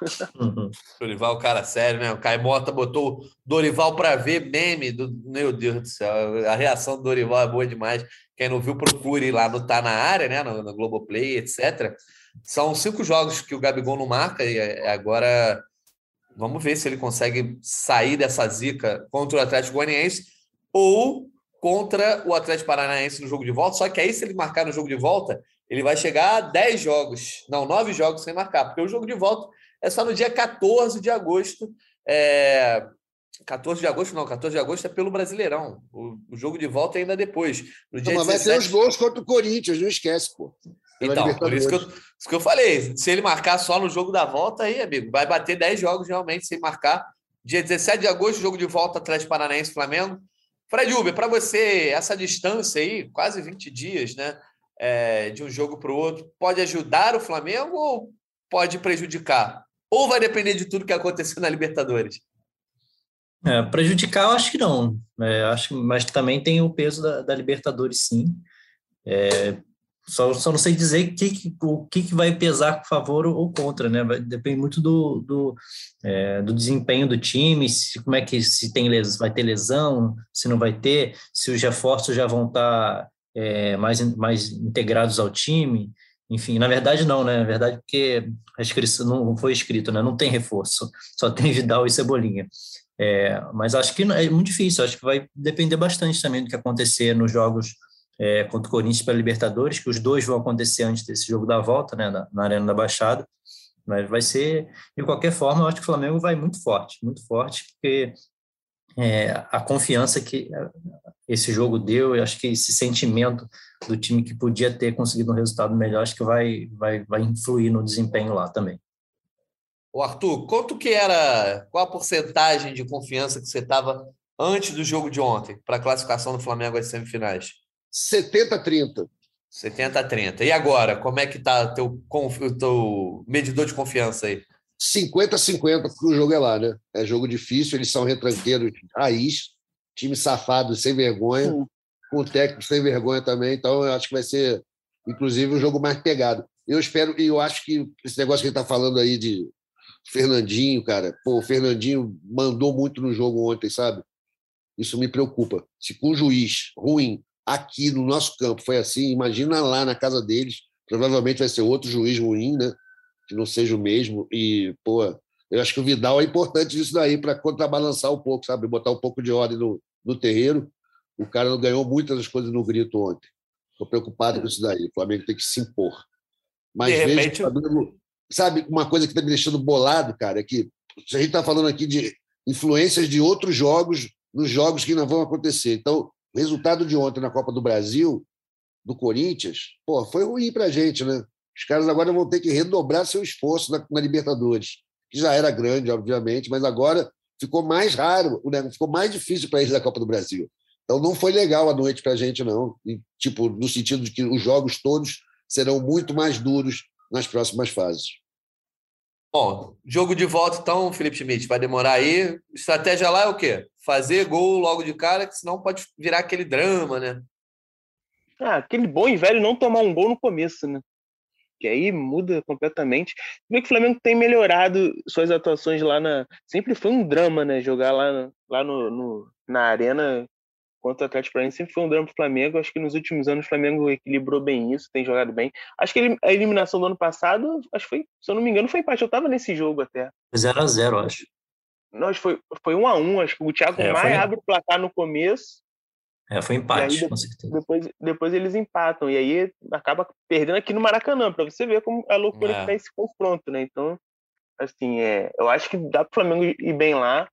Speaker 2: Dorival, cara sério, né? O Caio Mota botou Dorival para ver meme do. Meu Deus do céu, a reação do Dorival é boa demais. Quem não viu, procure lá no Tá na área, né? No, no Globoplay, etc. São cinco jogos que o Gabigol não marca e é, agora vamos ver se ele consegue sair dessa zica contra o Atlético Goianiense ou contra o Atlético Paranaense no jogo de volta. Só que aí, se ele marcar no jogo de volta, ele vai chegar a 10 jogos, não, 9 jogos sem marcar, porque o jogo de volta é só no dia 14 de agosto. É... 14 de agosto, não, 14 de agosto é pelo Brasileirão. O, o jogo de volta é ainda depois. No dia
Speaker 5: não, mas 17... vai ter os gols contra o Corinthians, não esquece, pô.
Speaker 2: Então, por isso que, eu, isso que eu falei. Se ele marcar só no jogo da volta, aí, amigo, vai bater 10 jogos realmente sem marcar. Dia 17 de agosto, jogo de volta, Atlético Paranaense Flamengo. Fred Uber, para você, essa distância aí, quase 20 dias, né? É, de um jogo para o outro pode ajudar o Flamengo ou pode prejudicar? Ou vai depender de tudo que acontecer na Libertadores?
Speaker 4: É, prejudicar, eu acho que não. É, acho, mas também tem o peso da, da Libertadores, sim. É, só, só não sei dizer que, o que, que vai pesar a favor ou contra, né? Vai, depende muito do, do, é, do desempenho do time, se, como é que se tem vai ter lesão, se não vai ter, se os reforços já vão estar tá é, mais, mais integrados ao time. Enfim, na verdade não, né? Na verdade porque a inscrição não foi escrito, né? Não tem reforço, só tem Vidal e Cebolinha. É, mas acho que é muito difícil, acho que vai depender bastante também do que acontecer nos jogos é, contra o Corinthians para Libertadores, que os dois vão acontecer antes desse jogo da volta, né, na, na Arena da Baixada. Mas vai ser, de qualquer forma, eu acho que o Flamengo vai muito forte, muito forte, porque é, a confiança que esse jogo deu, eu acho que esse sentimento do time que podia ter conseguido um resultado melhor, acho que vai, vai, vai influir no desempenho lá também.
Speaker 2: O Arthur, quanto que era, qual a porcentagem de confiança que você estava antes do jogo de ontem para a classificação do Flamengo às semifinais?
Speaker 5: 70-30.
Speaker 2: 70-30. E agora, como é que está teu, o teu medidor de confiança aí?
Speaker 5: 50-50, porque o jogo é lá, né? É jogo difícil, eles são retranqueiros raiz, time safado, sem vergonha, Sim. com técnico sem vergonha também, então eu acho que vai ser, inclusive, um jogo mais pegado. Eu espero, e eu acho que esse negócio que ele está falando aí de Fernandinho, cara, pô, o Fernandinho mandou muito no jogo ontem, sabe? Isso me preocupa. Se com o juiz ruim aqui no nosso campo foi assim, imagina lá na casa deles, provavelmente vai ser outro juiz ruim, né? Que não seja o mesmo. E, pô, eu acho que o Vidal é importante isso daí para contrabalançar um pouco, sabe? Botar um pouco de ordem no, no terreiro. O cara não ganhou muitas das coisas no grito ontem. Estou preocupado com isso daí. O Flamengo tem que se impor. Mas de repente... Flamengo, sabe, uma coisa que está me deixando bolado, cara, é que a gente está falando aqui de influências de outros jogos nos jogos que não vão acontecer. Então, o resultado de ontem na Copa do Brasil, do Corinthians, pô, foi ruim para a gente, né? Os caras agora vão ter que redobrar seu esforço na, na Libertadores, que já era grande, obviamente, mas agora ficou mais raro, né? ficou mais difícil para eles da Copa do Brasil. Então não foi legal a noite para a gente, não. E, tipo, no sentido de que os jogos todos serão muito mais duros nas próximas fases.
Speaker 2: Bom, jogo de volta então, Felipe Schmidt, vai demorar aí. Estratégia lá é o quê? Fazer gol logo de cara, que senão pode virar aquele drama, né?
Speaker 3: Ah, aquele bom e velho não tomar um gol no começo, né? Que aí muda completamente. Vê que o Flamengo tem melhorado suas atuações lá na. Sempre foi um drama, né? Jogar lá, lá no, no na arena contra o Atlético Paranaense sempre foi um drama para o Flamengo. Acho que nos últimos anos o Flamengo equilibrou bem isso, tem jogado bem. Acho que a eliminação do ano passado, acho que foi, se eu não me engano, foi empate. Eu estava nesse jogo até.
Speaker 4: 0 a 0 acho.
Speaker 3: Nós foi, foi 1 um a 1 um, acho que o Thiago é, Maia foi... abre o placar no começo.
Speaker 4: É, foi empate,
Speaker 3: aí, depois, depois eles empatam, e aí acaba perdendo aqui no Maracanã, para você ver como a loucura é. que tá esse confronto, né? Então, assim, é, eu acho que dá pro Flamengo ir bem lá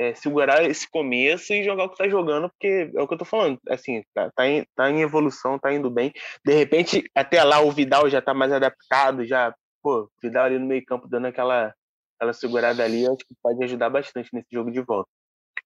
Speaker 3: é, segurar esse começo e jogar o que tá jogando, porque é o que eu tô falando, assim, tá, tá, em, tá em evolução, tá indo bem. De repente, até lá o Vidal já tá mais adaptado, já, pô, Vidal ali no meio campo dando aquela, aquela segurada ali, acho que pode ajudar bastante nesse jogo de volta.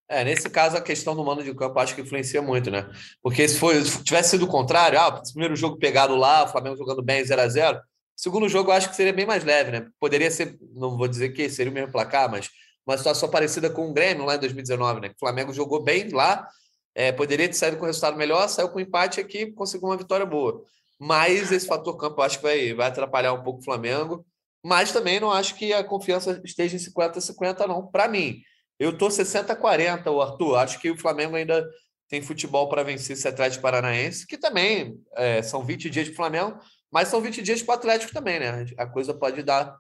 Speaker 2: É, nesse caso, a questão do mano de campo acho que influencia muito, né? Porque se, foi, se tivesse sido o contrário, ah, primeiro jogo pegado lá, o Flamengo jogando bem 0 a 0 segundo jogo eu acho que seria bem mais leve, né? Poderia ser, não vou dizer que seria o mesmo placar, mas uma situação parecida com o Grêmio lá em 2019, né? O Flamengo jogou bem lá, é, poderia ter saído com resultado melhor, saiu com empate aqui, conseguiu uma vitória boa. Mas esse fator campo eu acho que vai, vai atrapalhar um pouco o Flamengo. Mas também não acho que a confiança esteja em 50-50, não. Para mim, eu tô 60-40, o Arthur. Acho que o Flamengo ainda tem futebol para vencer esse Atlético Paranaense, que também é, são 20 dias de Flamengo, mas são 20 dias para o Atlético também, né? A coisa pode dar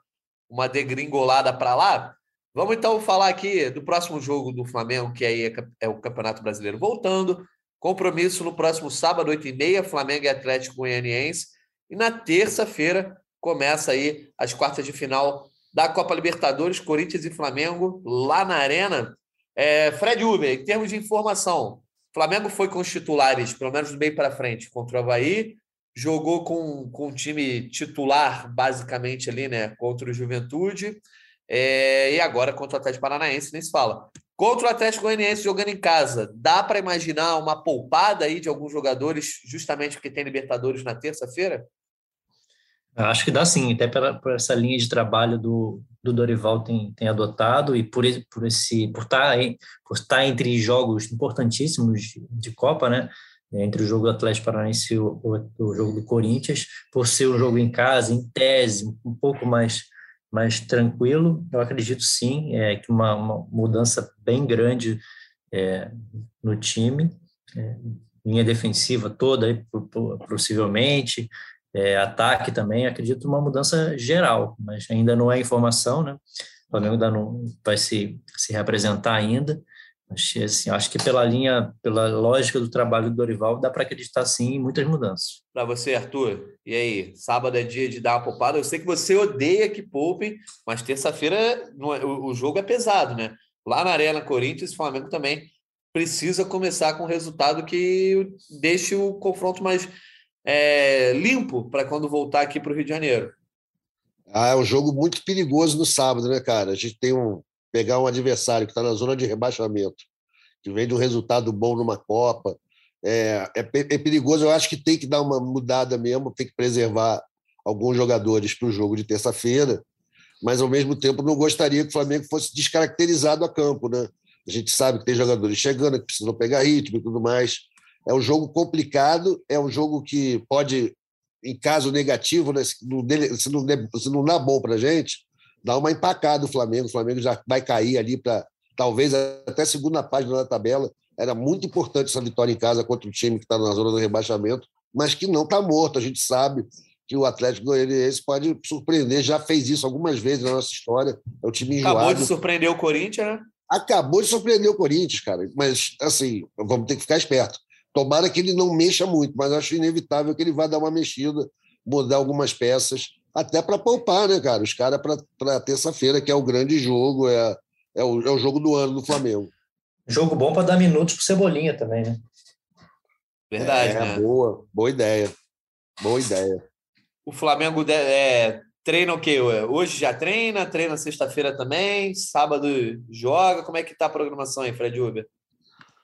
Speaker 2: uma degringolada para lá, Vamos então falar aqui do próximo jogo do Flamengo, que aí é, é o Campeonato Brasileiro voltando. Compromisso no próximo sábado, 8h30, Flamengo e Atlético Goianiense. E na terça-feira começa aí as quartas de final da Copa Libertadores, Corinthians e Flamengo, lá na Arena. É, Fred Uber, em termos de informação, Flamengo foi com os titulares, pelo menos do meio para frente, contra o Havaí, jogou com, com o time titular, basicamente, ali, né, contra o Juventude. É, e agora contra o Atlético Paranaense nem se fala. Contra o Atlético Goianiense jogando em casa, dá para imaginar uma poupada aí de alguns jogadores, justamente porque tem Libertadores na terça-feira?
Speaker 4: Acho que dá sim, até por essa linha de trabalho do, do Dorival tem, tem adotado e por, por esse por estar, tá por estar tá entre jogos importantíssimos de, de Copa, né? Entre o jogo do Atlético Paranaense e o, o, jogo do Corinthians, por ser um jogo em casa, em tese, um pouco mais mais tranquilo. Eu acredito sim é, que uma, uma mudança bem grande é, no time, é, linha defensiva toda, possivelmente, é, ataque também, acredito uma mudança geral, mas ainda não é informação, né? Flamengo ainda não vai se, se representar ainda. Achei assim, acho que pela linha, pela lógica do trabalho do Dorival, dá para acreditar sim em muitas mudanças.
Speaker 2: Para você, Arthur, e aí? Sábado é dia de dar uma poupada. Eu sei que você odeia que poupem, mas terça-feira é, o jogo é pesado, né? Lá na Arena Corinthians, o Flamengo também precisa começar com um resultado que deixe o confronto mais é, limpo para quando voltar aqui para o Rio de Janeiro.
Speaker 5: Ah, é um jogo muito perigoso no sábado, né, cara? A gente tem um, pegar um adversário que está na zona de rebaixamento, que vem de um resultado bom numa Copa, é, é, é, perigoso. Eu acho que tem que dar uma mudada mesmo, tem que preservar alguns jogadores para o jogo de terça-feira, mas ao mesmo tempo não gostaria que o Flamengo fosse descaracterizado a campo, né? A gente sabe que tem jogadores chegando que precisam pegar ritmo e tudo mais. É um jogo complicado, é um jogo que pode, em caso negativo, né, se, não, se, não, se não dá bom para a gente, dá uma empacada o Flamengo. O Flamengo já vai cair ali para talvez até segunda página da tabela. Era muito importante essa vitória em casa contra o time que está na zona do rebaixamento, mas que não está morto. A gente sabe que o Atlético Goianiense pode surpreender, já fez isso algumas vezes na nossa história. É o time enjoado.
Speaker 2: Acabou de surpreender o Corinthians, né?
Speaker 5: Acabou de surpreender o Corinthians, cara. Mas, assim, vamos ter que ficar esperto. Tomara que ele não mexa muito, mas acho inevitável que ele vá dar uma mexida, mudar algumas peças até para poupar, né, cara? Os caras para terça-feira, que é o grande jogo, é, é, o, é o jogo do ano do Flamengo.
Speaker 4: Jogo bom para dar minutos para Cebolinha também, né?
Speaker 2: Verdade,
Speaker 5: é,
Speaker 2: né?
Speaker 5: Boa, boa ideia. Boa ideia.
Speaker 2: O Flamengo é, treina o quê? Hoje já treina, treina sexta-feira também, sábado joga. Como é que tá a programação aí, Fred Uber?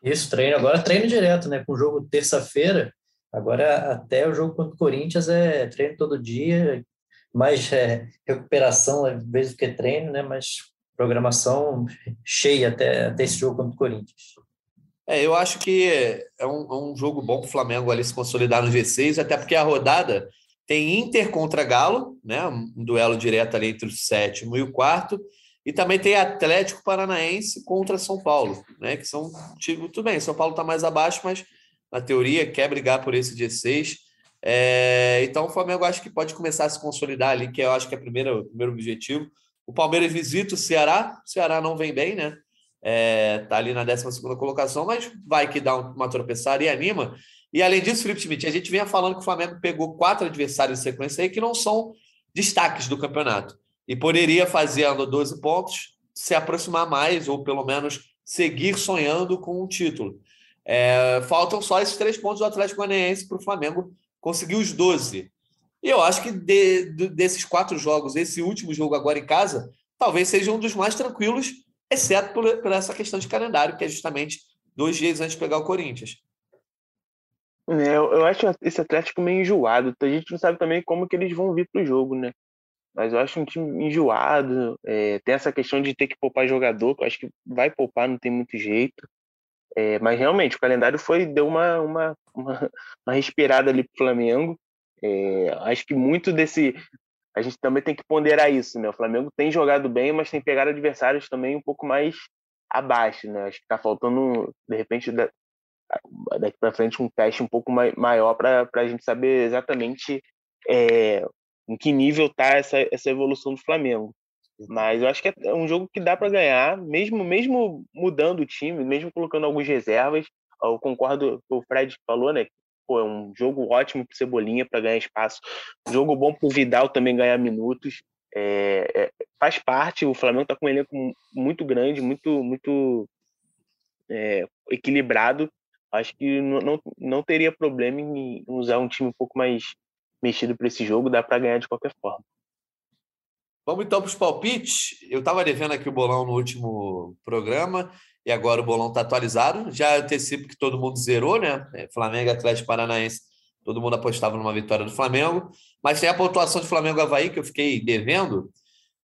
Speaker 4: Isso, treino. Agora treino direto, né? Com o jogo terça-feira. Agora até o jogo contra o Corinthians é treino todo dia, mais é, recuperação às vezes do que treino, né? Mas programação cheia até, até esse jogo contra o Corinthians.
Speaker 2: É, eu acho que é um, é um jogo bom para o Flamengo ali se consolidar no G6, até porque a rodada tem Inter contra Galo, né? Um duelo direto ali entre o sétimo e o quarto, e também tem Atlético Paranaense contra São Paulo, né? Que são time muito bem. São Paulo está mais abaixo, mas na teoria quer brigar por esse G6. É, então o Flamengo acho que pode começar a se consolidar ali, que eu acho que é o primeiro, primeiro objetivo. O Palmeiras visita o Ceará, o Ceará não vem bem, né? É, tá ali na 12 colocação, mas vai que dá uma tropeçada e anima. E além disso, Felipe Schmidt, a gente vinha falando que o Flamengo pegou quatro adversários em sequência aí que não são destaques do campeonato. E poderia, fazendo 12 pontos, se aproximar mais, ou pelo menos seguir sonhando com um título. É, faltam só esses três pontos do Atlético Goianiense para o Flamengo conseguiu os 12. E eu acho que de, de, desses quatro jogos, esse último jogo agora em casa, talvez seja um dos mais tranquilos, exceto por, por essa questão de calendário, que é justamente dois dias antes de pegar o Corinthians.
Speaker 3: É, eu, eu acho esse Atlético meio enjoado. A gente não sabe também como que eles vão vir para o jogo, né? Mas eu acho um time enjoado. É, tem essa questão de ter que poupar jogador, que eu acho que vai poupar, não tem muito jeito. É, mas realmente o calendário foi deu uma, uma, uma, uma respirada ali para o Flamengo. É, acho que muito desse a gente também tem que ponderar isso, né? O Flamengo tem jogado bem, mas tem pegado adversários também um pouco mais abaixo, né? Acho que está faltando de repente daqui para frente um teste um pouco maior para a gente saber exatamente é, em que nível está essa, essa evolução do Flamengo. Mas eu acho que é um jogo que dá para ganhar, mesmo mesmo mudando o time, mesmo colocando algumas reservas. Eu concordo com o Fred falou, né? Pô, é um jogo ótimo para Cebolinha para ganhar espaço. Um jogo bom para o Vidal também ganhar minutos. É, é, faz parte. O Flamengo está com um elenco muito grande, muito muito é, equilibrado. Acho que não, não, não teria problema em usar um time um pouco mais mexido para esse jogo. Dá para ganhar de qualquer forma.
Speaker 2: Vamos então para os palpites. Eu estava devendo aqui o bolão no último programa e agora o bolão está atualizado. Já antecipo que todo mundo zerou, né? É, Flamengo, Atlético Paranaense, todo mundo apostava numa vitória do Flamengo. Mas tem a pontuação de Flamengo Havaí, que eu fiquei devendo.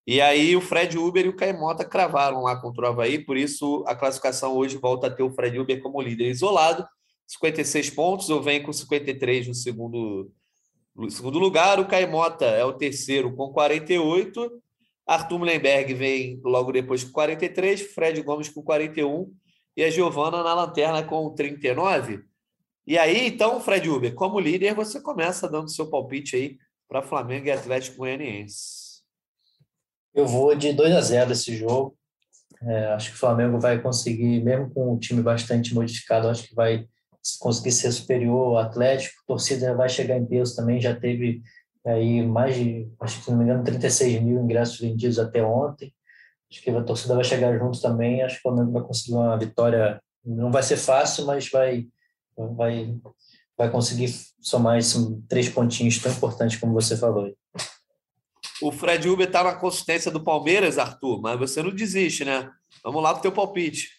Speaker 2: E aí o Fred Uber e o Caimota cravaram lá contra o Havaí, por isso a classificação hoje volta a ter o Fred Uber como líder isolado, 56 pontos, eu venho com 53 no segundo no segundo lugar, o Caimota é o terceiro com 48. Arthur Mullenberg vem logo depois com 43. Fred Gomes com 41. E a Giovana na lanterna com 39. E aí, então, Fred Uber, como líder, você começa dando seu palpite aí para Flamengo e Atlético Goianiense.
Speaker 4: Eu vou de 2 a 0 esse jogo. É, acho que o Flamengo vai conseguir, mesmo com o time bastante modificado, acho que vai conseguir ser superior ao Atlético. A torcida vai chegar em peso também, já teve aí mais de, acho que se não me engano, 36 mil ingressos vendidos até ontem. Acho que a torcida vai chegar junto também. Acho que o Flamengo vai conseguir uma vitória. Não vai ser fácil, mas vai, vai, vai conseguir somar esses três pontinhos tão importantes como você falou.
Speaker 2: O Fred Uber está na consistência do Palmeiras, Arthur, mas você não desiste, né? Vamos lá com o teu palpite.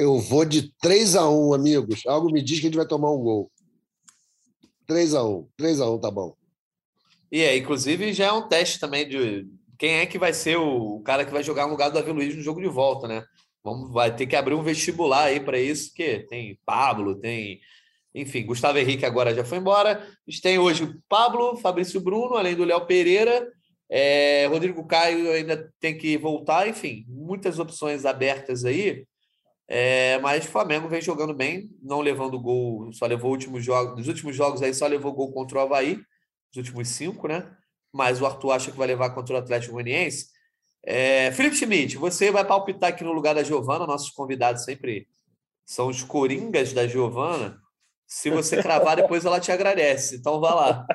Speaker 5: Eu vou de 3 a 1 amigos. Algo me diz que a gente vai tomar um gol. 3 a 1 3 a 1 tá bom.
Speaker 2: E é, inclusive já é um teste também de quem é que vai ser o cara que vai jogar no lugar do Davi Luiz no jogo de volta, né? Vamos, vai ter que abrir um vestibular aí para isso, que tem Pablo, tem. Enfim, Gustavo Henrique agora já foi embora. A gente tem hoje Pablo, Fabrício Bruno, além do Léo Pereira. É, Rodrigo Caio ainda tem que voltar, enfim, muitas opções abertas aí. É, mas o Flamengo vem jogando bem, não levando gol, só levou últimos jogos, nos últimos jogos aí só levou gol contra o Havaí, os últimos cinco, né? Mas o Arthur acha que vai levar contra o Atlético Goianiense. É, Felipe Schmidt, você vai palpitar aqui no lugar da Giovana, nossos convidados sempre são os coringas da Giovana. Se você cravar, depois ela te agradece. Então vá lá.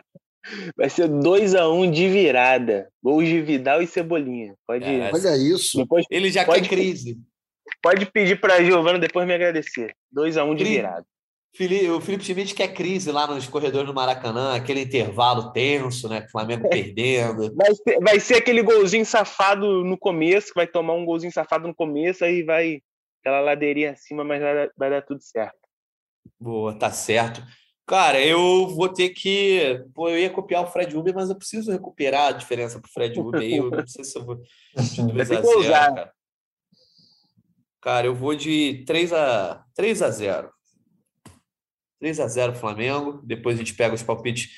Speaker 3: Vai ser 2 a 1 um de virada. Gols de Vidal e Cebolinha. Pode
Speaker 5: é, Olha isso.
Speaker 2: Depois, Ele já pode, quer crise.
Speaker 3: Pode pedir para a Giovana depois me agradecer. 2 a 1 um de virada.
Speaker 2: O Felipe Schmidt quer crise lá nos corredores do Maracanã, aquele intervalo tenso, né? O Flamengo perdendo.
Speaker 3: Vai ser, vai ser aquele golzinho safado no começo, vai tomar um golzinho safado no começo, aí vai aquela ladeirinha acima, mas vai, vai dar tudo certo.
Speaker 2: Boa, tá certo. Cara, eu vou ter que. Pô, eu ia copiar o Fred Uber, mas eu preciso recuperar a diferença pro Fred Uber aí. Eu não sei se eu vou. 2 a 0, cara. Cara, eu vou de 3 a, 3 a 0. 3 a 0 Flamengo. Depois a gente pega os palpites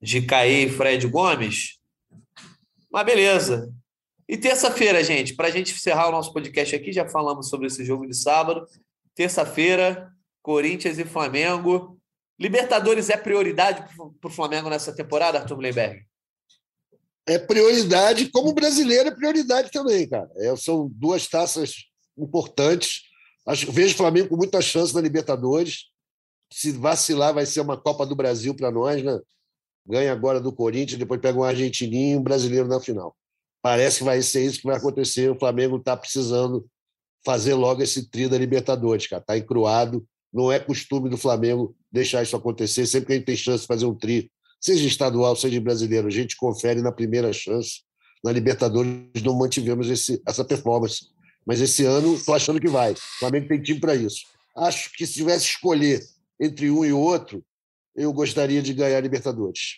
Speaker 2: de Caê e Fred Gomes. Mas beleza. E terça-feira, gente, para a gente encerrar o nosso podcast aqui, já falamos sobre esse jogo de sábado. Terça-feira, Corinthians e Flamengo. Libertadores é prioridade para o Flamengo nessa temporada, Arthur Mullenberg?
Speaker 5: É prioridade, como brasileiro é prioridade também, cara. É, são duas taças importantes. Acho, vejo o Flamengo com muita chance na Libertadores. Se vacilar, vai ser uma Copa do Brasil para nós, né? Ganha agora do Corinthians, depois pega um argentininho e um brasileiro na final. Parece que vai ser isso que vai acontecer. O Flamengo está precisando fazer logo esse tri da Libertadores, cara. Está encruado. Não é costume do Flamengo deixar isso acontecer. Sempre que a gente tem chance de fazer um tri, seja estadual, seja brasileiro, a gente confere na primeira chance. Na Libertadores não mantivemos esse, essa performance. Mas esse ano estou achando que vai. O Flamengo tem time para isso. Acho que se tivesse escolher entre um e outro, eu gostaria de ganhar a Libertadores.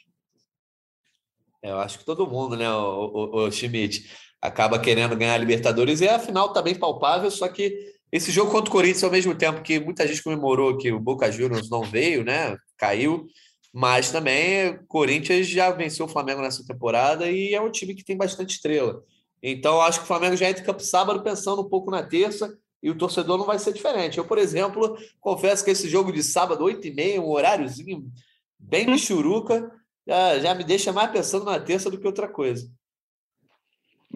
Speaker 2: É, eu acho que todo mundo, né, o, o, o Schmidt, acaba querendo ganhar a Libertadores e a final está bem palpável, só que esse jogo contra o Corinthians, ao mesmo tempo que muita gente comemorou que o Boca Juniors não veio, né? Caiu, mas também o Corinthians já venceu o Flamengo nessa temporada e é um time que tem bastante estrela. Então, acho que o Flamengo já entra em campo sábado pensando um pouco na terça e o torcedor não vai ser diferente. Eu, por exemplo, confesso que esse jogo de sábado, 8h30, um horáriozinho bem michuruca, já, já me deixa mais pensando na terça do que outra coisa.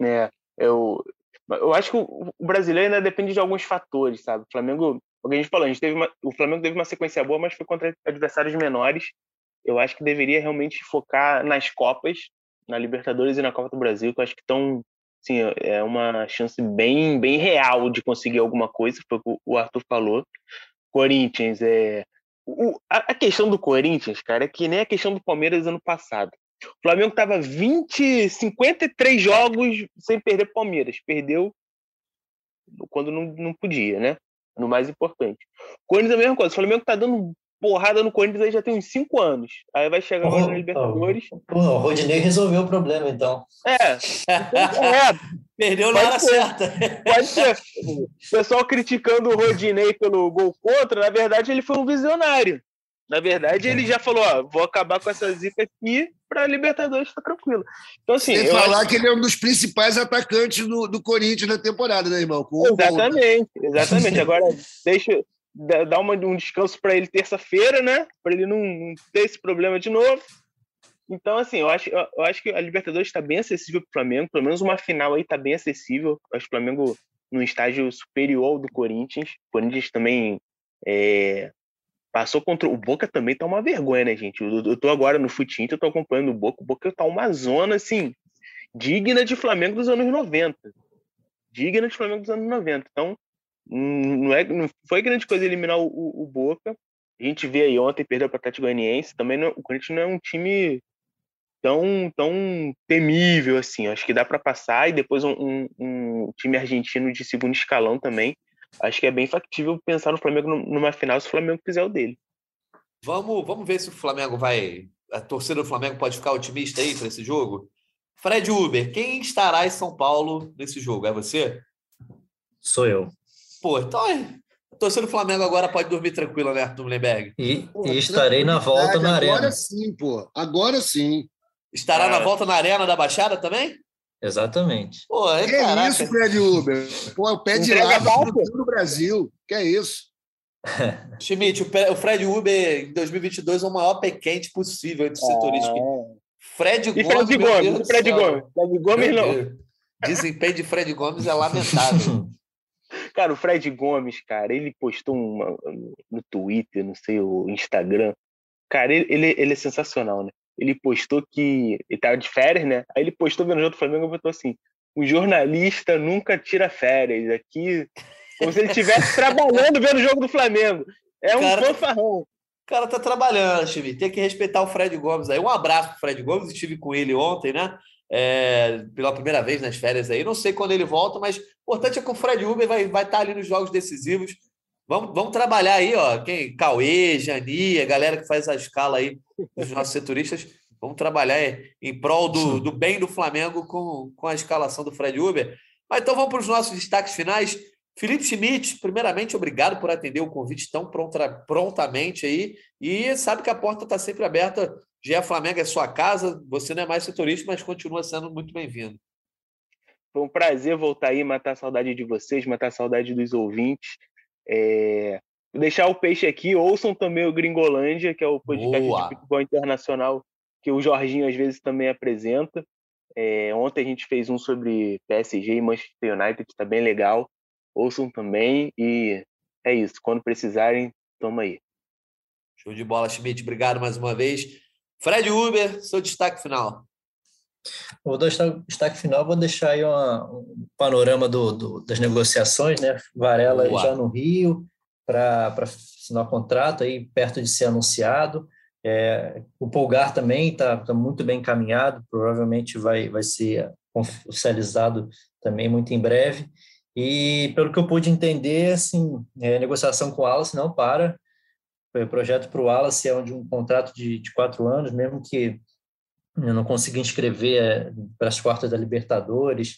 Speaker 3: É, eu, eu acho que o brasileiro ainda depende de alguns fatores, sabe? O Flamengo, o que a gente falou, a gente teve uma, o Flamengo teve uma sequência boa, mas foi contra adversários menores. Eu acho que deveria realmente focar nas Copas, na Libertadores e na Copa do Brasil, que eu acho que estão, sim, é uma chance bem, bem real de conseguir alguma coisa, foi o que o Arthur falou. Corinthians é o, a, questão do Corinthians, cara, é que nem a questão do Palmeiras ano passado. O Flamengo estava 20, 53 jogos sem perder Palmeiras. Perdeu quando não, não podia, né? No mais importante. Corinthians é a mesma coisa. O Flamengo tá dando porrada no Corinthians aí já tem uns 5 anos. Aí vai chegar agora na Libertadores.
Speaker 4: Pô, o Rodinei resolveu o problema, então.
Speaker 3: É. é.
Speaker 2: Perdeu na hora certa.
Speaker 3: Pode ser. O pessoal criticando o Rodinei pelo gol contra, na verdade, ele foi um visionário. Na verdade, ele já falou: ó, vou acabar com essa zica aqui para a Libertadores ficar tranquilo. Então, assim.
Speaker 5: Sem falar acho... que ele é um dos principais atacantes do, do Corinthians na temporada, né, irmão?
Speaker 3: Com exatamente, exatamente. Agora, deixa. Dá uma, um descanso para ele terça-feira, né? Para ele não, não ter esse problema de novo. Então, assim, eu acho, eu acho que a Libertadores está bem acessível para o Flamengo. Pelo menos uma final aí está bem acessível. Eu acho que o Flamengo no estágio superior do Corinthians. O Corinthians também é, passou contra. O Boca também tá uma vergonha, né, gente? Eu, eu tô agora no Futinho, eu tô acompanhando o Boca. O Boca tá uma zona, assim, digna de Flamengo dos anos 90. Digna de Flamengo dos anos 90. Então, não, é, não foi grande coisa eliminar o, o, o Boca. A gente vê aí ontem, perdeu para o Atlético Goianiense. Também não, o Corinthians não é um time tão, tão temível assim. Acho que dá para passar. E depois um, um, um, time argentino de segundo escalão também. Acho que é bem factível pensar no Flamengo numa final se o Flamengo fizer o dele.
Speaker 2: Vamos, vamos ver se o Flamengo vai. A torcida do Flamengo pode ficar otimista aí para esse jogo? Fred Uber, quem estará em São Paulo nesse jogo? É você?
Speaker 4: Sou eu.
Speaker 2: Pô, então é, a torcida do Flamengo agora pode dormir tranquila, né, Arthur Mullenberg?
Speaker 4: E, e estarei na volta na
Speaker 5: agora
Speaker 4: arena.
Speaker 5: Agora sim, pô. Agora sim.
Speaker 2: Estará é. na volta na arena da Baixada também?
Speaker 4: Exatamente.
Speaker 2: Pô, é,
Speaker 5: que é isso, Fred Uber? Pô, o pé de lado no Brasil. Que é isso?
Speaker 2: Schmidt, o Fred Uber em 2022 é o maior pé quente possível entre os
Speaker 3: é.
Speaker 2: setoristas. Fred
Speaker 3: Gomes. E Fred Gomes, Fred Gomes. Fred Gomes não.
Speaker 2: Desempenho de Fred Gomes é lamentável.
Speaker 3: Cara, o Fred Gomes, cara, ele postou uma, no Twitter, não sei, o Instagram. Cara, ele, ele, ele é sensacional, né? Ele postou que ele tava de férias, né? Aí ele postou vendo o jogo do Flamengo e botou assim: um jornalista nunca tira férias. Aqui, como se ele estivesse trabalhando vendo o jogo do Flamengo. É um cara, fanfarrão. O
Speaker 2: cara tá trabalhando, Chivi. Tem que respeitar o Fred Gomes aí. Um abraço pro Fred Gomes. Estive com ele ontem, né? É, pela primeira vez nas férias aí. Não sei quando ele volta, mas o importante é que o Fred Uber vai, vai estar ali nos jogos decisivos. Vamos, vamos trabalhar aí, ó. Quem? Cauê, Jani, a galera que faz a escala aí dos nossos setoristas. Vamos trabalhar em prol do, do bem do Flamengo com, com a escalação do Fred Uber. Mas então vamos para os nossos destaques finais. Felipe Schmidt, primeiramente, obrigado por atender o convite tão pronta, prontamente aí. E sabe que a porta está sempre aberta. Já Flamengo é sua casa, você não é mais setorista, mas continua sendo muito bem-vindo.
Speaker 3: Foi um prazer voltar aí, matar a saudade de vocês, matar a saudade dos ouvintes. É... Deixar o peixe aqui, ouçam também o Gringolândia, que é o podcast Boa. de futebol internacional que o Jorginho às vezes também apresenta. É, ontem a gente fez um sobre PSG e Manchester United, que está bem legal. Ouçam também e é isso. Quando precisarem, toma aí.
Speaker 2: Show de bola, Schmidt. Obrigado mais uma vez. Fred Uber, seu destaque final.
Speaker 4: Vou dar destaque final, vou deixar aí uma, um panorama do, do, das negociações, né? Varela já no Rio para assinar o contrato aí perto de ser anunciado. É, o Polgar também está tá muito bem encaminhado, provavelmente vai, vai ser oficializado também muito em breve. E pelo que eu pude entender, assim, é, negociação com o Wallace não para. O projeto para o Wallace é onde um contrato de, de quatro anos, mesmo que eu não consiga inscrever é, para as quartas da Libertadores,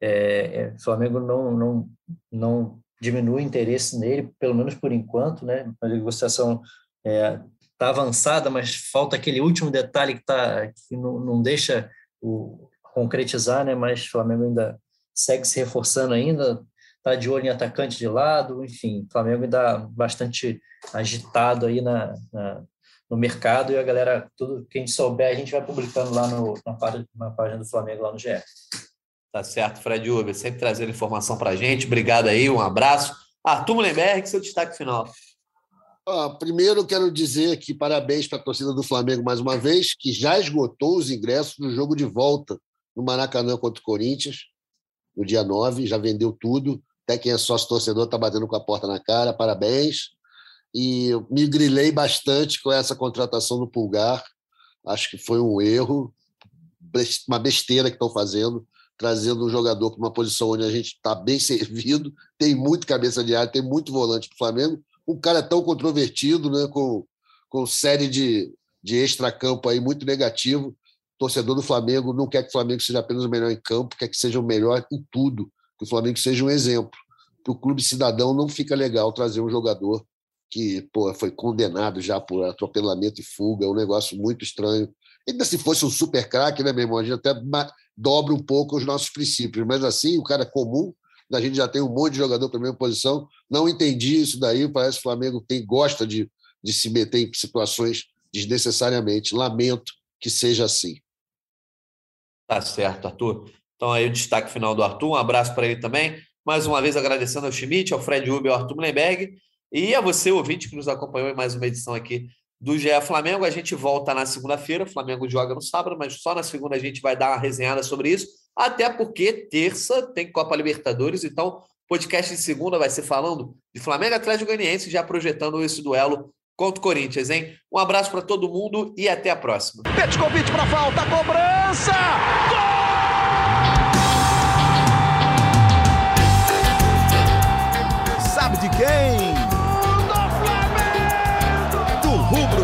Speaker 4: é, é, Flamengo não, não, não diminui o interesse nele, pelo menos por enquanto, né? A negociação é, está avançada, mas falta aquele último detalhe que, tá, que não, não deixa o concretizar, né? Mas o Flamengo ainda segue se reforçando ainda, está de olho em atacante de lado, enfim, o Flamengo ainda bastante agitado aí na, na, no mercado e a galera, tudo que a gente souber, a gente vai publicando lá no, na, página, na página do Flamengo lá no GE.
Speaker 2: Tá certo, Fred Uber, sempre trazendo informação para a gente. Obrigado aí, um abraço. Arthur Mullenberg, seu destaque final.
Speaker 5: Ah, primeiro, quero dizer que parabéns para a torcida do Flamengo mais uma vez, que já esgotou os ingressos do jogo de volta no Maracanã contra o Corinthians, no dia 9, já vendeu tudo. Até quem é sócio torcedor está batendo com a porta na cara, parabéns. E me grilei bastante com essa contratação do Pulgar. Acho que foi um erro, uma besteira que estão fazendo, trazendo um jogador para uma posição onde a gente está bem servido, tem muito cabeça de área, tem muito volante para o Flamengo um cara tão controvertido, né, com, com série de, de extra-campo aí muito negativo. Torcedor do Flamengo não quer que o Flamengo seja apenas o melhor em campo, quer que seja o melhor em tudo, que o Flamengo seja um exemplo. Para o clube cidadão não fica legal trazer um jogador que pô, foi condenado já por atropelamento e fuga, é um negócio muito estranho. Ainda se fosse um super craque, né, meu irmão? A gente até dobra um pouco os nossos princípios, mas assim, o cara comum a gente já tem um monte de jogador para a mesma posição. Não entendi isso daí. Parece que o Flamengo tem, gosta de, de se meter em situações desnecessariamente. Lamento que seja assim.
Speaker 2: Tá certo, Arthur. Então aí o destaque final do Arthur, um abraço para ele também. Mais uma vez agradecendo ao Schmidt, ao Fred Uber, ao Arthur Mullenberg e a você, ouvinte, que nos acompanhou em mais uma edição aqui do GE Flamengo. A gente volta na segunda-feira, o Flamengo joga no sábado, mas só na segunda a gente vai dar uma resenhada sobre isso, até porque terça tem Copa Libertadores, então podcast de segunda vai ser falando de Flamengo Atlético Goianiense, já projetando esse duelo contra o Corinthians, hein? Um abraço para todo mundo e até a próxima.
Speaker 6: convite para falta, cobrança! Gol!